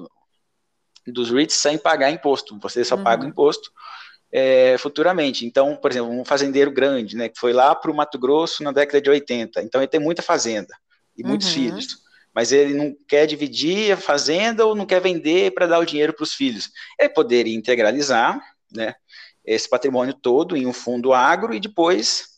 dos REITs sem pagar imposto. Você só uhum. paga o uhum. imposto é, futuramente. Então, por exemplo, um fazendeiro grande, né, que foi lá para o Mato Grosso na década de 80. Então, ele tem muita fazenda e muitos uhum. filhos. Mas ele não quer dividir a fazenda ou não quer vender para dar o dinheiro para os filhos. Ele poderia integralizar né, esse patrimônio todo em um fundo agro e depois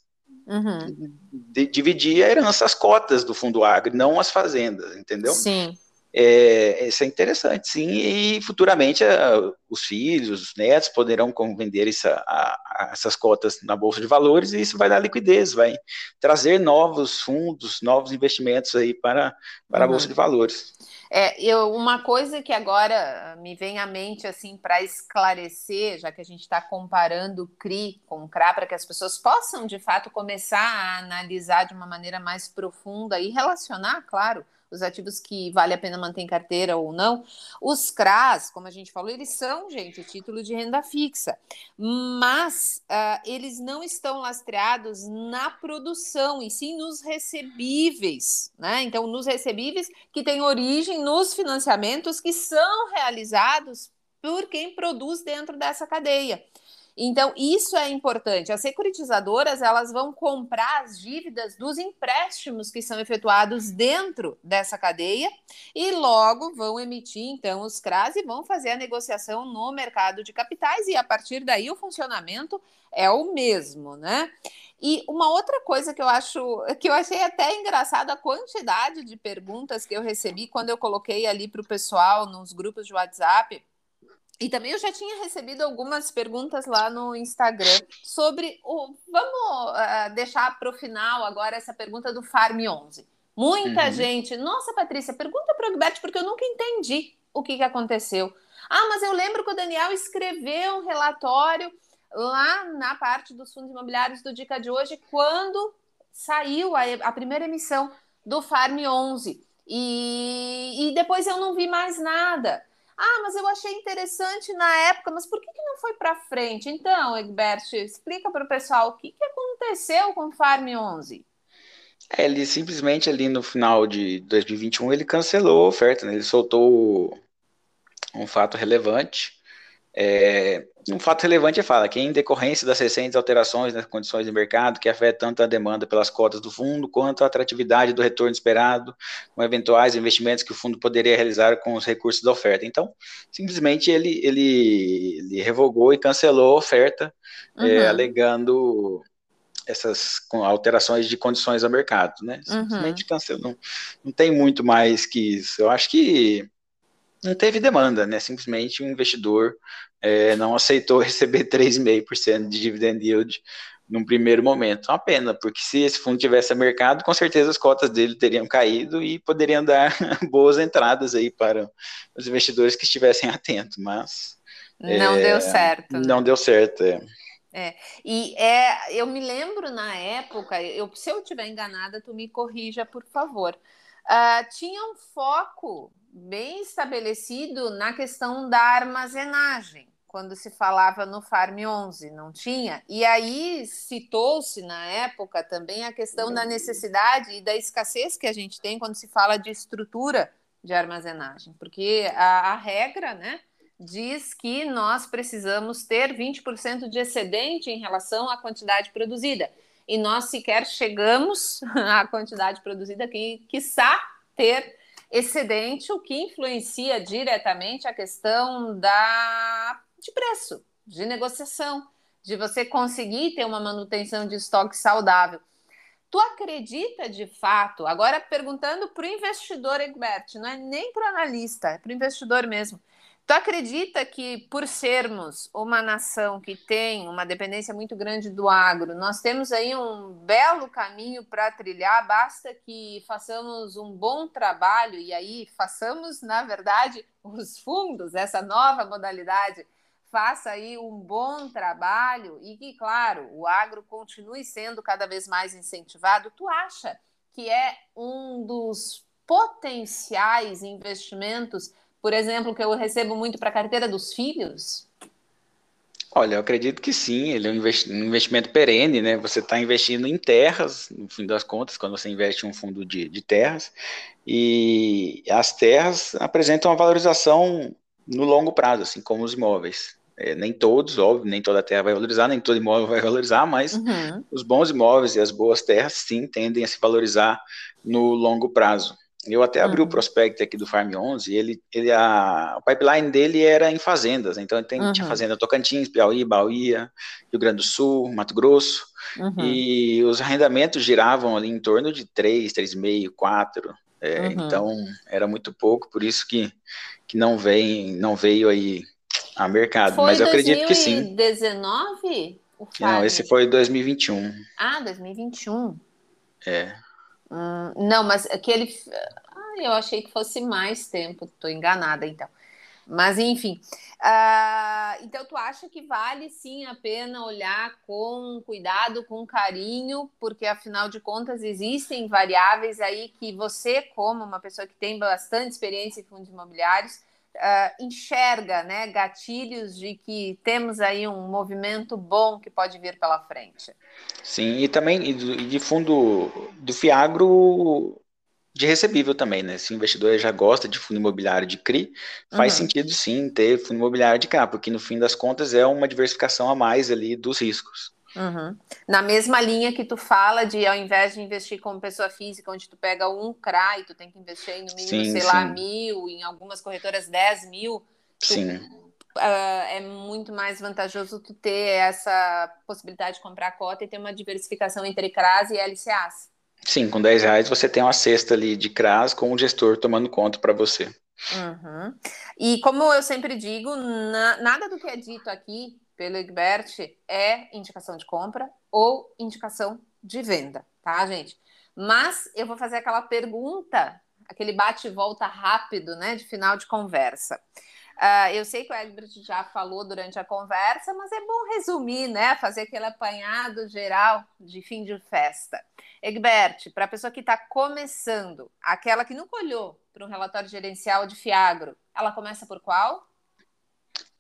uhum. de, dividir a herança, as cotas do fundo agro, não as fazendas, entendeu? Sim. É, isso é interessante, sim, e futuramente uh, os filhos, os netos poderão vender essa, a, a, essas cotas na Bolsa de Valores e isso vai dar liquidez, vai trazer novos fundos, novos investimentos aí para, para uhum. a Bolsa de Valores. É, eu, uma coisa que agora me vem à mente, assim, para esclarecer, já que a gente está comparando o CRI com o CRA, para que as pessoas possam, de fato, começar a analisar de uma maneira mais profunda e relacionar, claro, os ativos que vale a pena manter em carteira ou não. Os CRAs, como a gente falou, eles são, gente, título de renda fixa, mas uh, eles não estão lastreados na produção, e sim nos recebíveis, né? Então, nos recebíveis que têm origem nos financiamentos que são realizados por quem produz dentro dessa cadeia. Então, isso é importante. As securitizadoras, elas vão comprar as dívidas dos empréstimos que são efetuados dentro dessa cadeia e logo vão emitir, então, os CRAs e vão fazer a negociação no mercado de capitais e a partir daí o funcionamento é o mesmo, né? E uma outra coisa que eu acho, que eu achei até engraçado a quantidade de perguntas que eu recebi quando eu coloquei ali para o pessoal nos grupos de WhatsApp e também eu já tinha recebido algumas perguntas lá no Instagram sobre o. Vamos uh, deixar para o final agora essa pergunta do Farm 11. Muita uhum. gente. Nossa, Patrícia, pergunta para o Egberto, porque eu nunca entendi o que, que aconteceu. Ah, mas eu lembro que o Daniel escreveu um relatório lá na parte dos fundos imobiliários do Dica de hoje, quando saiu a, a primeira emissão do Farm 11. E, e depois eu não vi mais nada. Ah, mas eu achei interessante na época, mas por que, que não foi para frente? Então, Egbert, explica para o pessoal o que, que aconteceu com o Farm 11. É, ele simplesmente ali no final de 2021 ele cancelou a oferta, né? ele soltou um fato relevante é, um fato relevante é fala que em decorrência das recentes alterações nas condições de mercado que afetam tanto a demanda pelas cotas do fundo quanto a atratividade do retorno esperado com eventuais investimentos que o fundo poderia realizar com os recursos da oferta. Então, simplesmente ele, ele, ele revogou e cancelou a oferta, é, uhum. é, alegando essas alterações de condições ao mercado, né? Uhum. Simplesmente uhum. cancelou. Não, não tem muito mais que isso. Eu acho que não teve demanda, né? Simplesmente o um investidor é, não aceitou receber 3,5% de dividend yield num primeiro momento. Uma pena, porque se esse fundo tivesse mercado, com certeza as cotas dele teriam caído e poderiam dar boas entradas aí para os investidores que estivessem atentos, mas não é, deu certo. Né? Não deu certo, é. É, e é, eu me lembro na época, eu, se eu estiver enganada, tu me corrija, por favor. Uh, tinha um foco bem estabelecido na questão da armazenagem, quando se falava no Farm 11, não tinha? E aí citou-se na época também a questão da necessidade e da escassez que a gente tem quando se fala de estrutura de armazenagem, porque a, a regra, né, diz que nós precisamos ter 20% de excedente em relação à quantidade produzida. E nós sequer chegamos à quantidade produzida que, quiçá, ter excedente, o que influencia diretamente a questão da, de preço, de negociação, de você conseguir ter uma manutenção de estoque saudável. Tu acredita de fato, agora perguntando para o investidor, Egbert, não é nem para o analista, é para o investidor mesmo. Tu acredita que, por sermos uma nação que tem uma dependência muito grande do agro, nós temos aí um belo caminho para trilhar, basta que façamos um bom trabalho e aí façamos, na verdade, os fundos, essa nova modalidade, faça aí um bom trabalho e que, claro, o agro continue sendo cada vez mais incentivado. Tu acha que é um dos potenciais investimentos por exemplo, que eu recebo muito para a carteira dos filhos? Olha, eu acredito que sim, ele é um investimento perene, né? Você está investindo em terras, no fim das contas, quando você investe em um fundo de, de terras, e as terras apresentam uma valorização no longo prazo, assim como os imóveis. É, nem todos, óbvio, nem toda terra vai valorizar, nem todo imóvel vai valorizar, mas uhum. os bons imóveis e as boas terras, sim, tendem a se valorizar no longo prazo. Eu até abri uhum. o prospecto aqui do Farm 11, ele, ele a, o pipeline dele era em fazendas, então ele tem, uhum. tinha fazenda Tocantins, Piauí, Bahia, Rio Grande do Sul, Mato Grosso, uhum. e os arrendamentos giravam ali em torno de 3, 3,5, 4, É, uhum. Então era muito pouco, por isso que, que não, vem, não veio aí a mercado. Foi Mas eu acredito que sim. 2019? Não, esse foi 2021. Ah, 2021. É. Hum, não, mas aquele. Ah, eu achei que fosse mais tempo, estou enganada então. Mas enfim. Uh, então, tu acha que vale sim a pena olhar com cuidado, com carinho, porque afinal de contas existem variáveis aí que você, como uma pessoa que tem bastante experiência em fundos imobiliários, uh, enxerga né, gatilhos de que temos aí um movimento bom que pode vir pela frente. Sim, e também e de fundo do Fiagro de recebível também, né? Se o investidor já gosta de fundo imobiliário de CRI, faz uhum. sentido sim ter fundo imobiliário de CA, porque no fim das contas é uma diversificação a mais ali dos riscos. Uhum. Na mesma linha que tu fala de ao invés de investir como pessoa física, onde tu pega um CRA e tu tem que investir no mínimo, sim, sei sim. lá, mil, em algumas corretoras 10 mil. Tu, sim. Uh, é muito mais vantajoso tu ter essa possibilidade de comprar cota e ter uma diversificação entre CRAs e LCAs. Sim, com 10 reais você tem uma cesta ali de CRAs com o gestor tomando conta para você. Uhum. E como eu sempre digo, na, nada do que é dito aqui pelo Egbert é indicação de compra ou indicação de venda, tá, gente? Mas eu vou fazer aquela pergunta, aquele bate e volta rápido, né, de final de conversa. Uh, eu sei que o Egbert já falou durante a conversa, mas é bom resumir, né? Fazer aquele apanhado geral de fim de festa. Egbert, para a pessoa que está começando, aquela que nunca olhou para um relatório gerencial de Fiagro, ela começa por qual?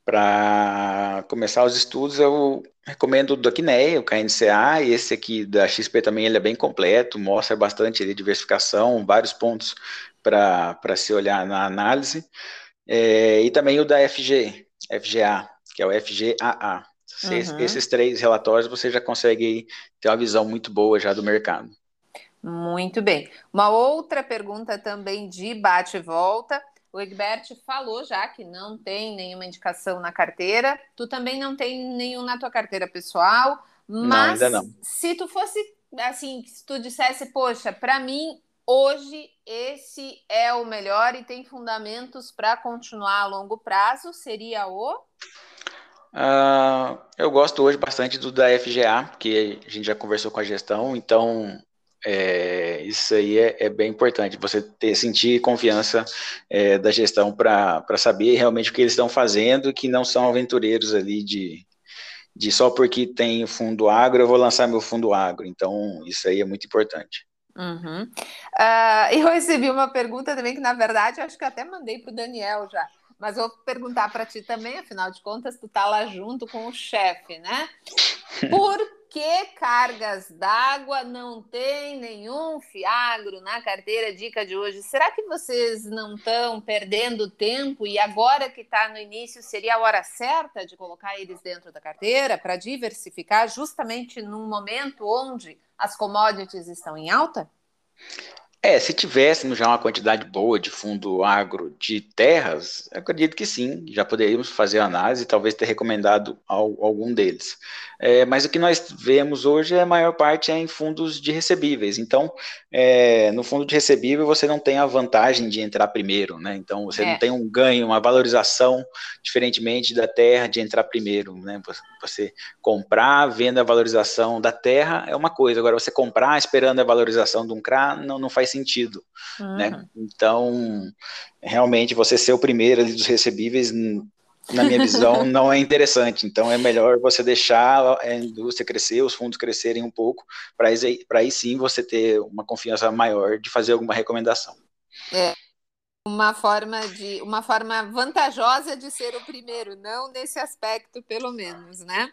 Para começar os estudos, eu recomendo o do o KNCA, e esse aqui da XP também ele é bem completo, mostra bastante ali, diversificação, vários pontos para se olhar na análise. É, e também o da FG, FGA, que é o FGAA. Uhum. Esses três relatórios você já consegue ter uma visão muito boa já do mercado. Muito bem. Uma outra pergunta também de bate e volta. O Egbert falou já que não tem nenhuma indicação na carteira. Tu também não tem nenhum na tua carteira pessoal. Mas não, ainda não. se tu fosse assim, se tu dissesse, poxa, para mim hoje esse é o melhor e tem fundamentos para continuar a longo prazo, seria o Uh, eu gosto hoje bastante do da FGA, porque a gente já conversou com a gestão, então é, isso aí é, é, bem importante, você ter, sentir confiança é, da gestão para saber realmente o que eles estão fazendo, que não são aventureiros ali de, de só porque tem fundo agro, eu vou lançar meu fundo agro. Então, isso aí é muito importante. Uhum. Uh, eu recebi uma pergunta também que, na verdade, acho que até mandei para o Daniel já. Mas vou perguntar para ti também, afinal de contas, tu tá lá junto com o chefe, né? Por que cargas d'água não tem nenhum fiagro na carteira dica de hoje? Será que vocês não estão perdendo tempo e agora que está no início seria a hora certa de colocar eles dentro da carteira para diversificar justamente num momento onde as commodities estão em alta? É, se tivéssemos já uma quantidade boa de fundo agro de terras, acredito que sim, já poderíamos fazer análise e talvez ter recomendado ao, algum deles. É, mas o que nós vemos hoje, a maior parte é em fundos de recebíveis. Então, é, no fundo de recebível, você não tem a vantagem de entrar primeiro, né? Então, você é. não tem um ganho, uma valorização, diferentemente da terra, de entrar primeiro, né? Você comprar, vendo a valorização da terra é uma coisa, agora você comprar esperando a valorização de um CRA não, não faz sentido, né? uhum. né? Então, realmente, você ser o primeiro ali dos recebíveis, na minha visão, não é interessante. Então, é melhor você deixar a indústria crescer, os fundos crescerem um pouco, para aí, aí sim você ter uma confiança maior de fazer alguma recomendação. É uma forma de uma forma vantajosa de ser o primeiro, não nesse aspecto, pelo menos, né?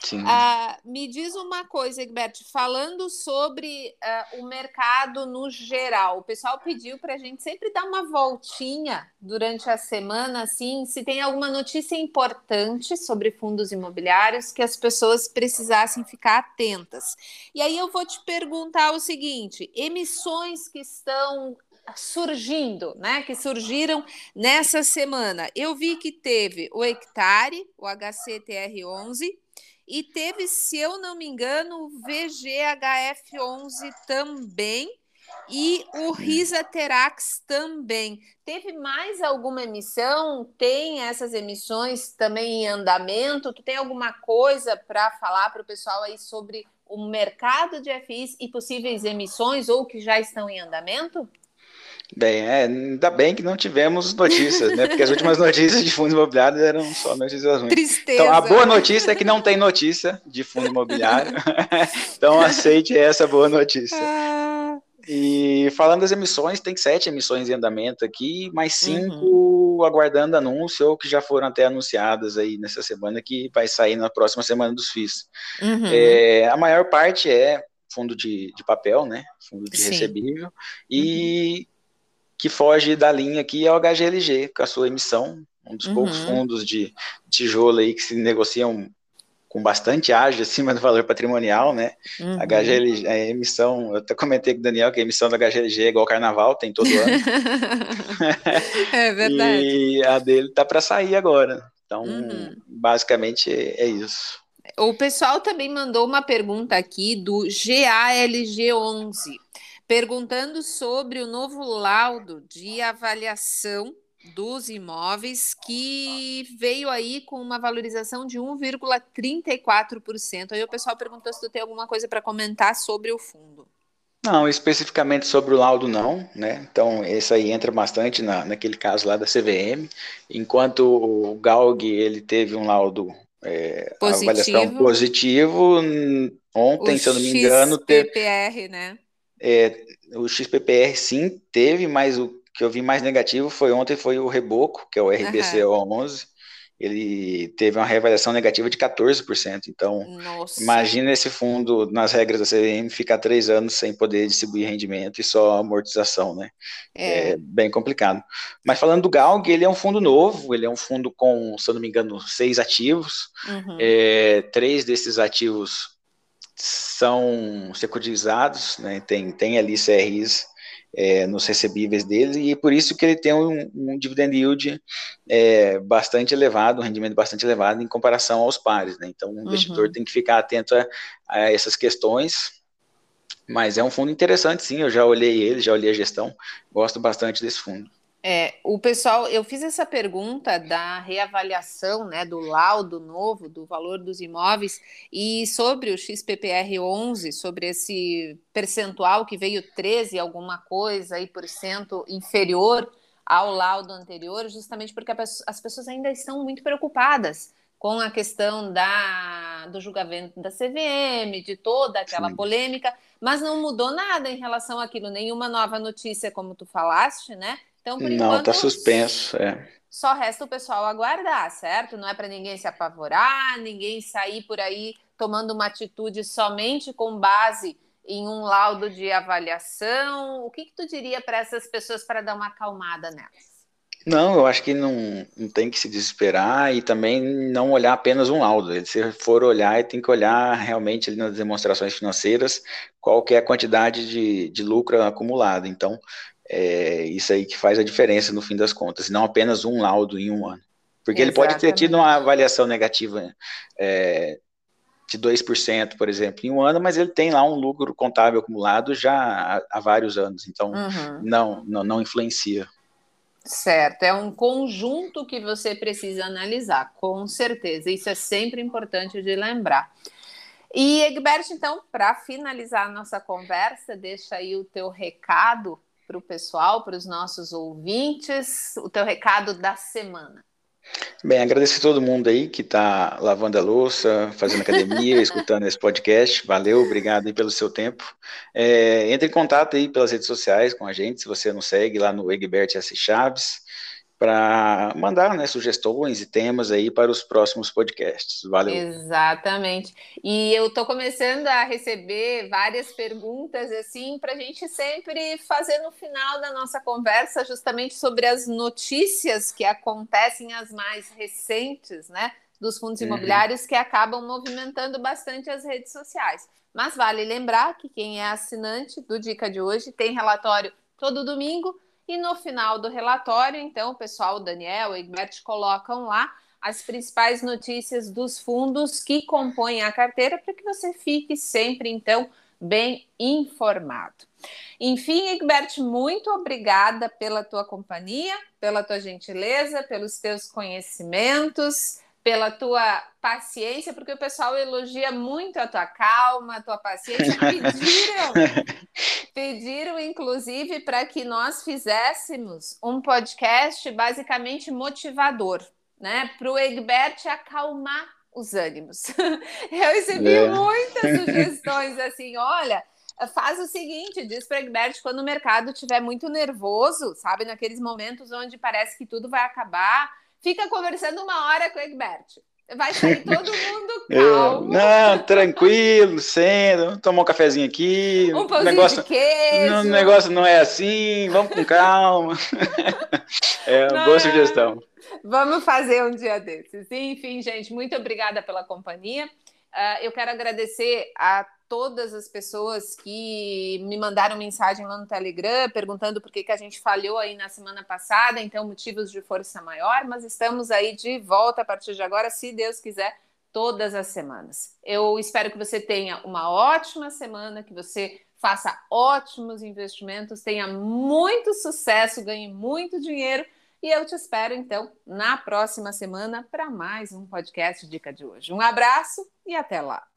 Sim. Uh, me diz uma coisa, Egbert, falando sobre uh, o mercado no geral, o pessoal pediu para a gente sempre dar uma voltinha durante a semana, assim, se tem alguma notícia importante sobre fundos imobiliários que as pessoas precisassem ficar atentas. E aí eu vou te perguntar o seguinte: emissões que estão surgindo, né? Que surgiram nessa semana. Eu vi que teve o Hectare, o HCTR11, e teve, se eu não me engano, o VGHF11 também. E o Risaterax também. Teve mais alguma emissão? Tem essas emissões também em andamento? Tu tem alguma coisa para falar para o pessoal aí sobre o mercado de FIs e possíveis emissões ou que já estão em andamento? Bem, é, ainda bem que não tivemos notícias, né? Porque as últimas notícias de fundos imobiliários eram só notícias ruins. Tristeza. Então, a boa notícia é que não tem notícia de fundo imobiliário. então, aceite essa boa notícia. Ah. E falando das emissões, tem sete emissões em andamento aqui, mais cinco uhum. aguardando anúncio ou que já foram até anunciadas aí nessa semana, que vai sair na próxima semana dos FIIs. Uhum. É, a maior parte é fundo de, de papel, né? Fundo de Sim. recebível. E uhum que foge da linha aqui é o HGLG, com a sua emissão, um dos uhum. poucos fundos de tijolo aí que se negociam com bastante ágio acima do valor patrimonial, né? Uhum. A HGLG, a emissão, eu até comentei com o Daniel que a emissão da HGLG é igual carnaval, tem todo ano. é verdade. E a dele tá para sair agora. Então, uhum. basicamente é isso. O pessoal também mandou uma pergunta aqui do GALG11 perguntando sobre o novo laudo de avaliação dos imóveis que veio aí com uma valorização de 1,34%. Aí o pessoal perguntou se tu tem alguma coisa para comentar sobre o fundo. Não, especificamente sobre o laudo não, né? Então, esse aí entra bastante na, naquele caso lá da CVM, enquanto o Galg, ele teve um laudo, é, positivo. avaliação positivo, ontem, o se eu não me engano, teve... Né? É, o XPPR sim teve, mas o que eu vi mais negativo foi ontem foi o Reboco, que é o RBCO uhum. 11. Ele teve uma reavaliação negativa de 14%. Então, Nossa. imagina esse fundo, nas regras da CVM, ficar três anos sem poder distribuir rendimento e só amortização, né? É. é bem complicado. Mas falando do Galg, ele é um fundo novo, ele é um fundo com, se eu não me engano, seis ativos. Uhum. É, três desses ativos são securitizados, né, tem, tem ali CRIs é, nos recebíveis deles, e por isso que ele tem um, um dividend yield é, bastante elevado, um rendimento bastante elevado em comparação aos pares. Né? Então, o investidor uhum. tem que ficar atento a, a, essas questões, mas é um fundo interessante, sim, eu já olhei ele, já olhei a gestão, gosto bastante desse fundo. É, o pessoal, eu fiz essa pergunta da reavaliação, né, do laudo novo do valor dos imóveis e sobre o XPPR 11, sobre esse percentual que veio 13 alguma coisa aí por cento inferior ao laudo anterior, justamente porque as pessoas ainda estão muito preocupadas com a questão da, do julgamento da CVM, de toda aquela Sim. polêmica, mas não mudou nada em relação àquilo, nenhuma nova notícia, como tu falaste, né? Então, por Não, está suspenso, é. Só resta o pessoal aguardar, certo? Não é para ninguém se apavorar, ninguém sair por aí tomando uma atitude somente com base em um laudo de avaliação. O que, que tu diria para essas pessoas para dar uma acalmada nelas? Não, eu acho que não, não tem que se desesperar e também não olhar apenas um laudo. Se for olhar, tem que olhar realmente ali nas demonstrações financeiras qual que é a quantidade de, de lucro acumulado. Então, é isso aí que faz a diferença no fim das contas, não apenas um laudo em um ano. Porque Exatamente. ele pode ter tido uma avaliação negativa é, de 2%, por exemplo, em um ano, mas ele tem lá um lucro contábil acumulado já há, há vários anos, então uhum. não, não, não influencia. Certo, é um conjunto que você precisa analisar, com certeza. Isso é sempre importante de lembrar. E, Egbert, então, para finalizar a nossa conversa, deixa aí o teu recado para o pessoal, para os nossos ouvintes, o teu recado da semana. Bem, agradecer a todo mundo aí que está lavando a louça, fazendo academia, escutando esse podcast. Valeu, obrigado aí pelo seu tempo. É, entre em contato aí pelas redes sociais com a gente, se você não segue lá no Egbert S. Chaves para mandar né, sugestões e temas aí para os próximos podcasts. Valeu. Exatamente. E eu estou começando a receber várias perguntas assim para a gente sempre fazer no final da nossa conversa justamente sobre as notícias que acontecem, as mais recentes, né? Dos fundos uhum. imobiliários que acabam movimentando bastante as redes sociais. Mas vale lembrar que quem é assinante do Dica de hoje tem relatório todo domingo e no final do relatório, então, o pessoal, o Daniel, o Egbert, colocam lá as principais notícias dos fundos que compõem a carteira para que você fique sempre, então, bem informado. Enfim, Egbert, muito obrigada pela tua companhia, pela tua gentileza, pelos teus conhecimentos, pela tua paciência, porque o pessoal elogia muito a tua calma, a tua paciência. Pediram, pediram inclusive, para que nós fizéssemos um podcast basicamente motivador, né? Para o Egbert acalmar os ânimos. Eu recebi é. muitas sugestões assim, olha, faz o seguinte, diz para Egbert quando o mercado estiver muito nervoso, sabe, naqueles momentos onde parece que tudo vai acabar, fica conversando uma hora com o Egbert. Vai sair todo mundo calmo. Não, tranquilo, sendo, tomar um cafezinho aqui. Um pãozinho negócio, de queijo. O negócio não é assim, vamos com calma. é uma boa sugestão. Vamos fazer um dia desses. Enfim, gente, muito obrigada pela companhia. Uh, eu quero agradecer a todas as pessoas que me mandaram mensagem lá no Telegram perguntando por que, que a gente falhou aí na semana passada, então motivos de força maior, mas estamos aí de volta a partir de agora, se Deus quiser, todas as semanas. Eu espero que você tenha uma ótima semana, que você faça ótimos investimentos, tenha muito sucesso, ganhe muito dinheiro e eu te espero, então, na próxima semana para mais um podcast Dica de hoje. Um abraço e até lá!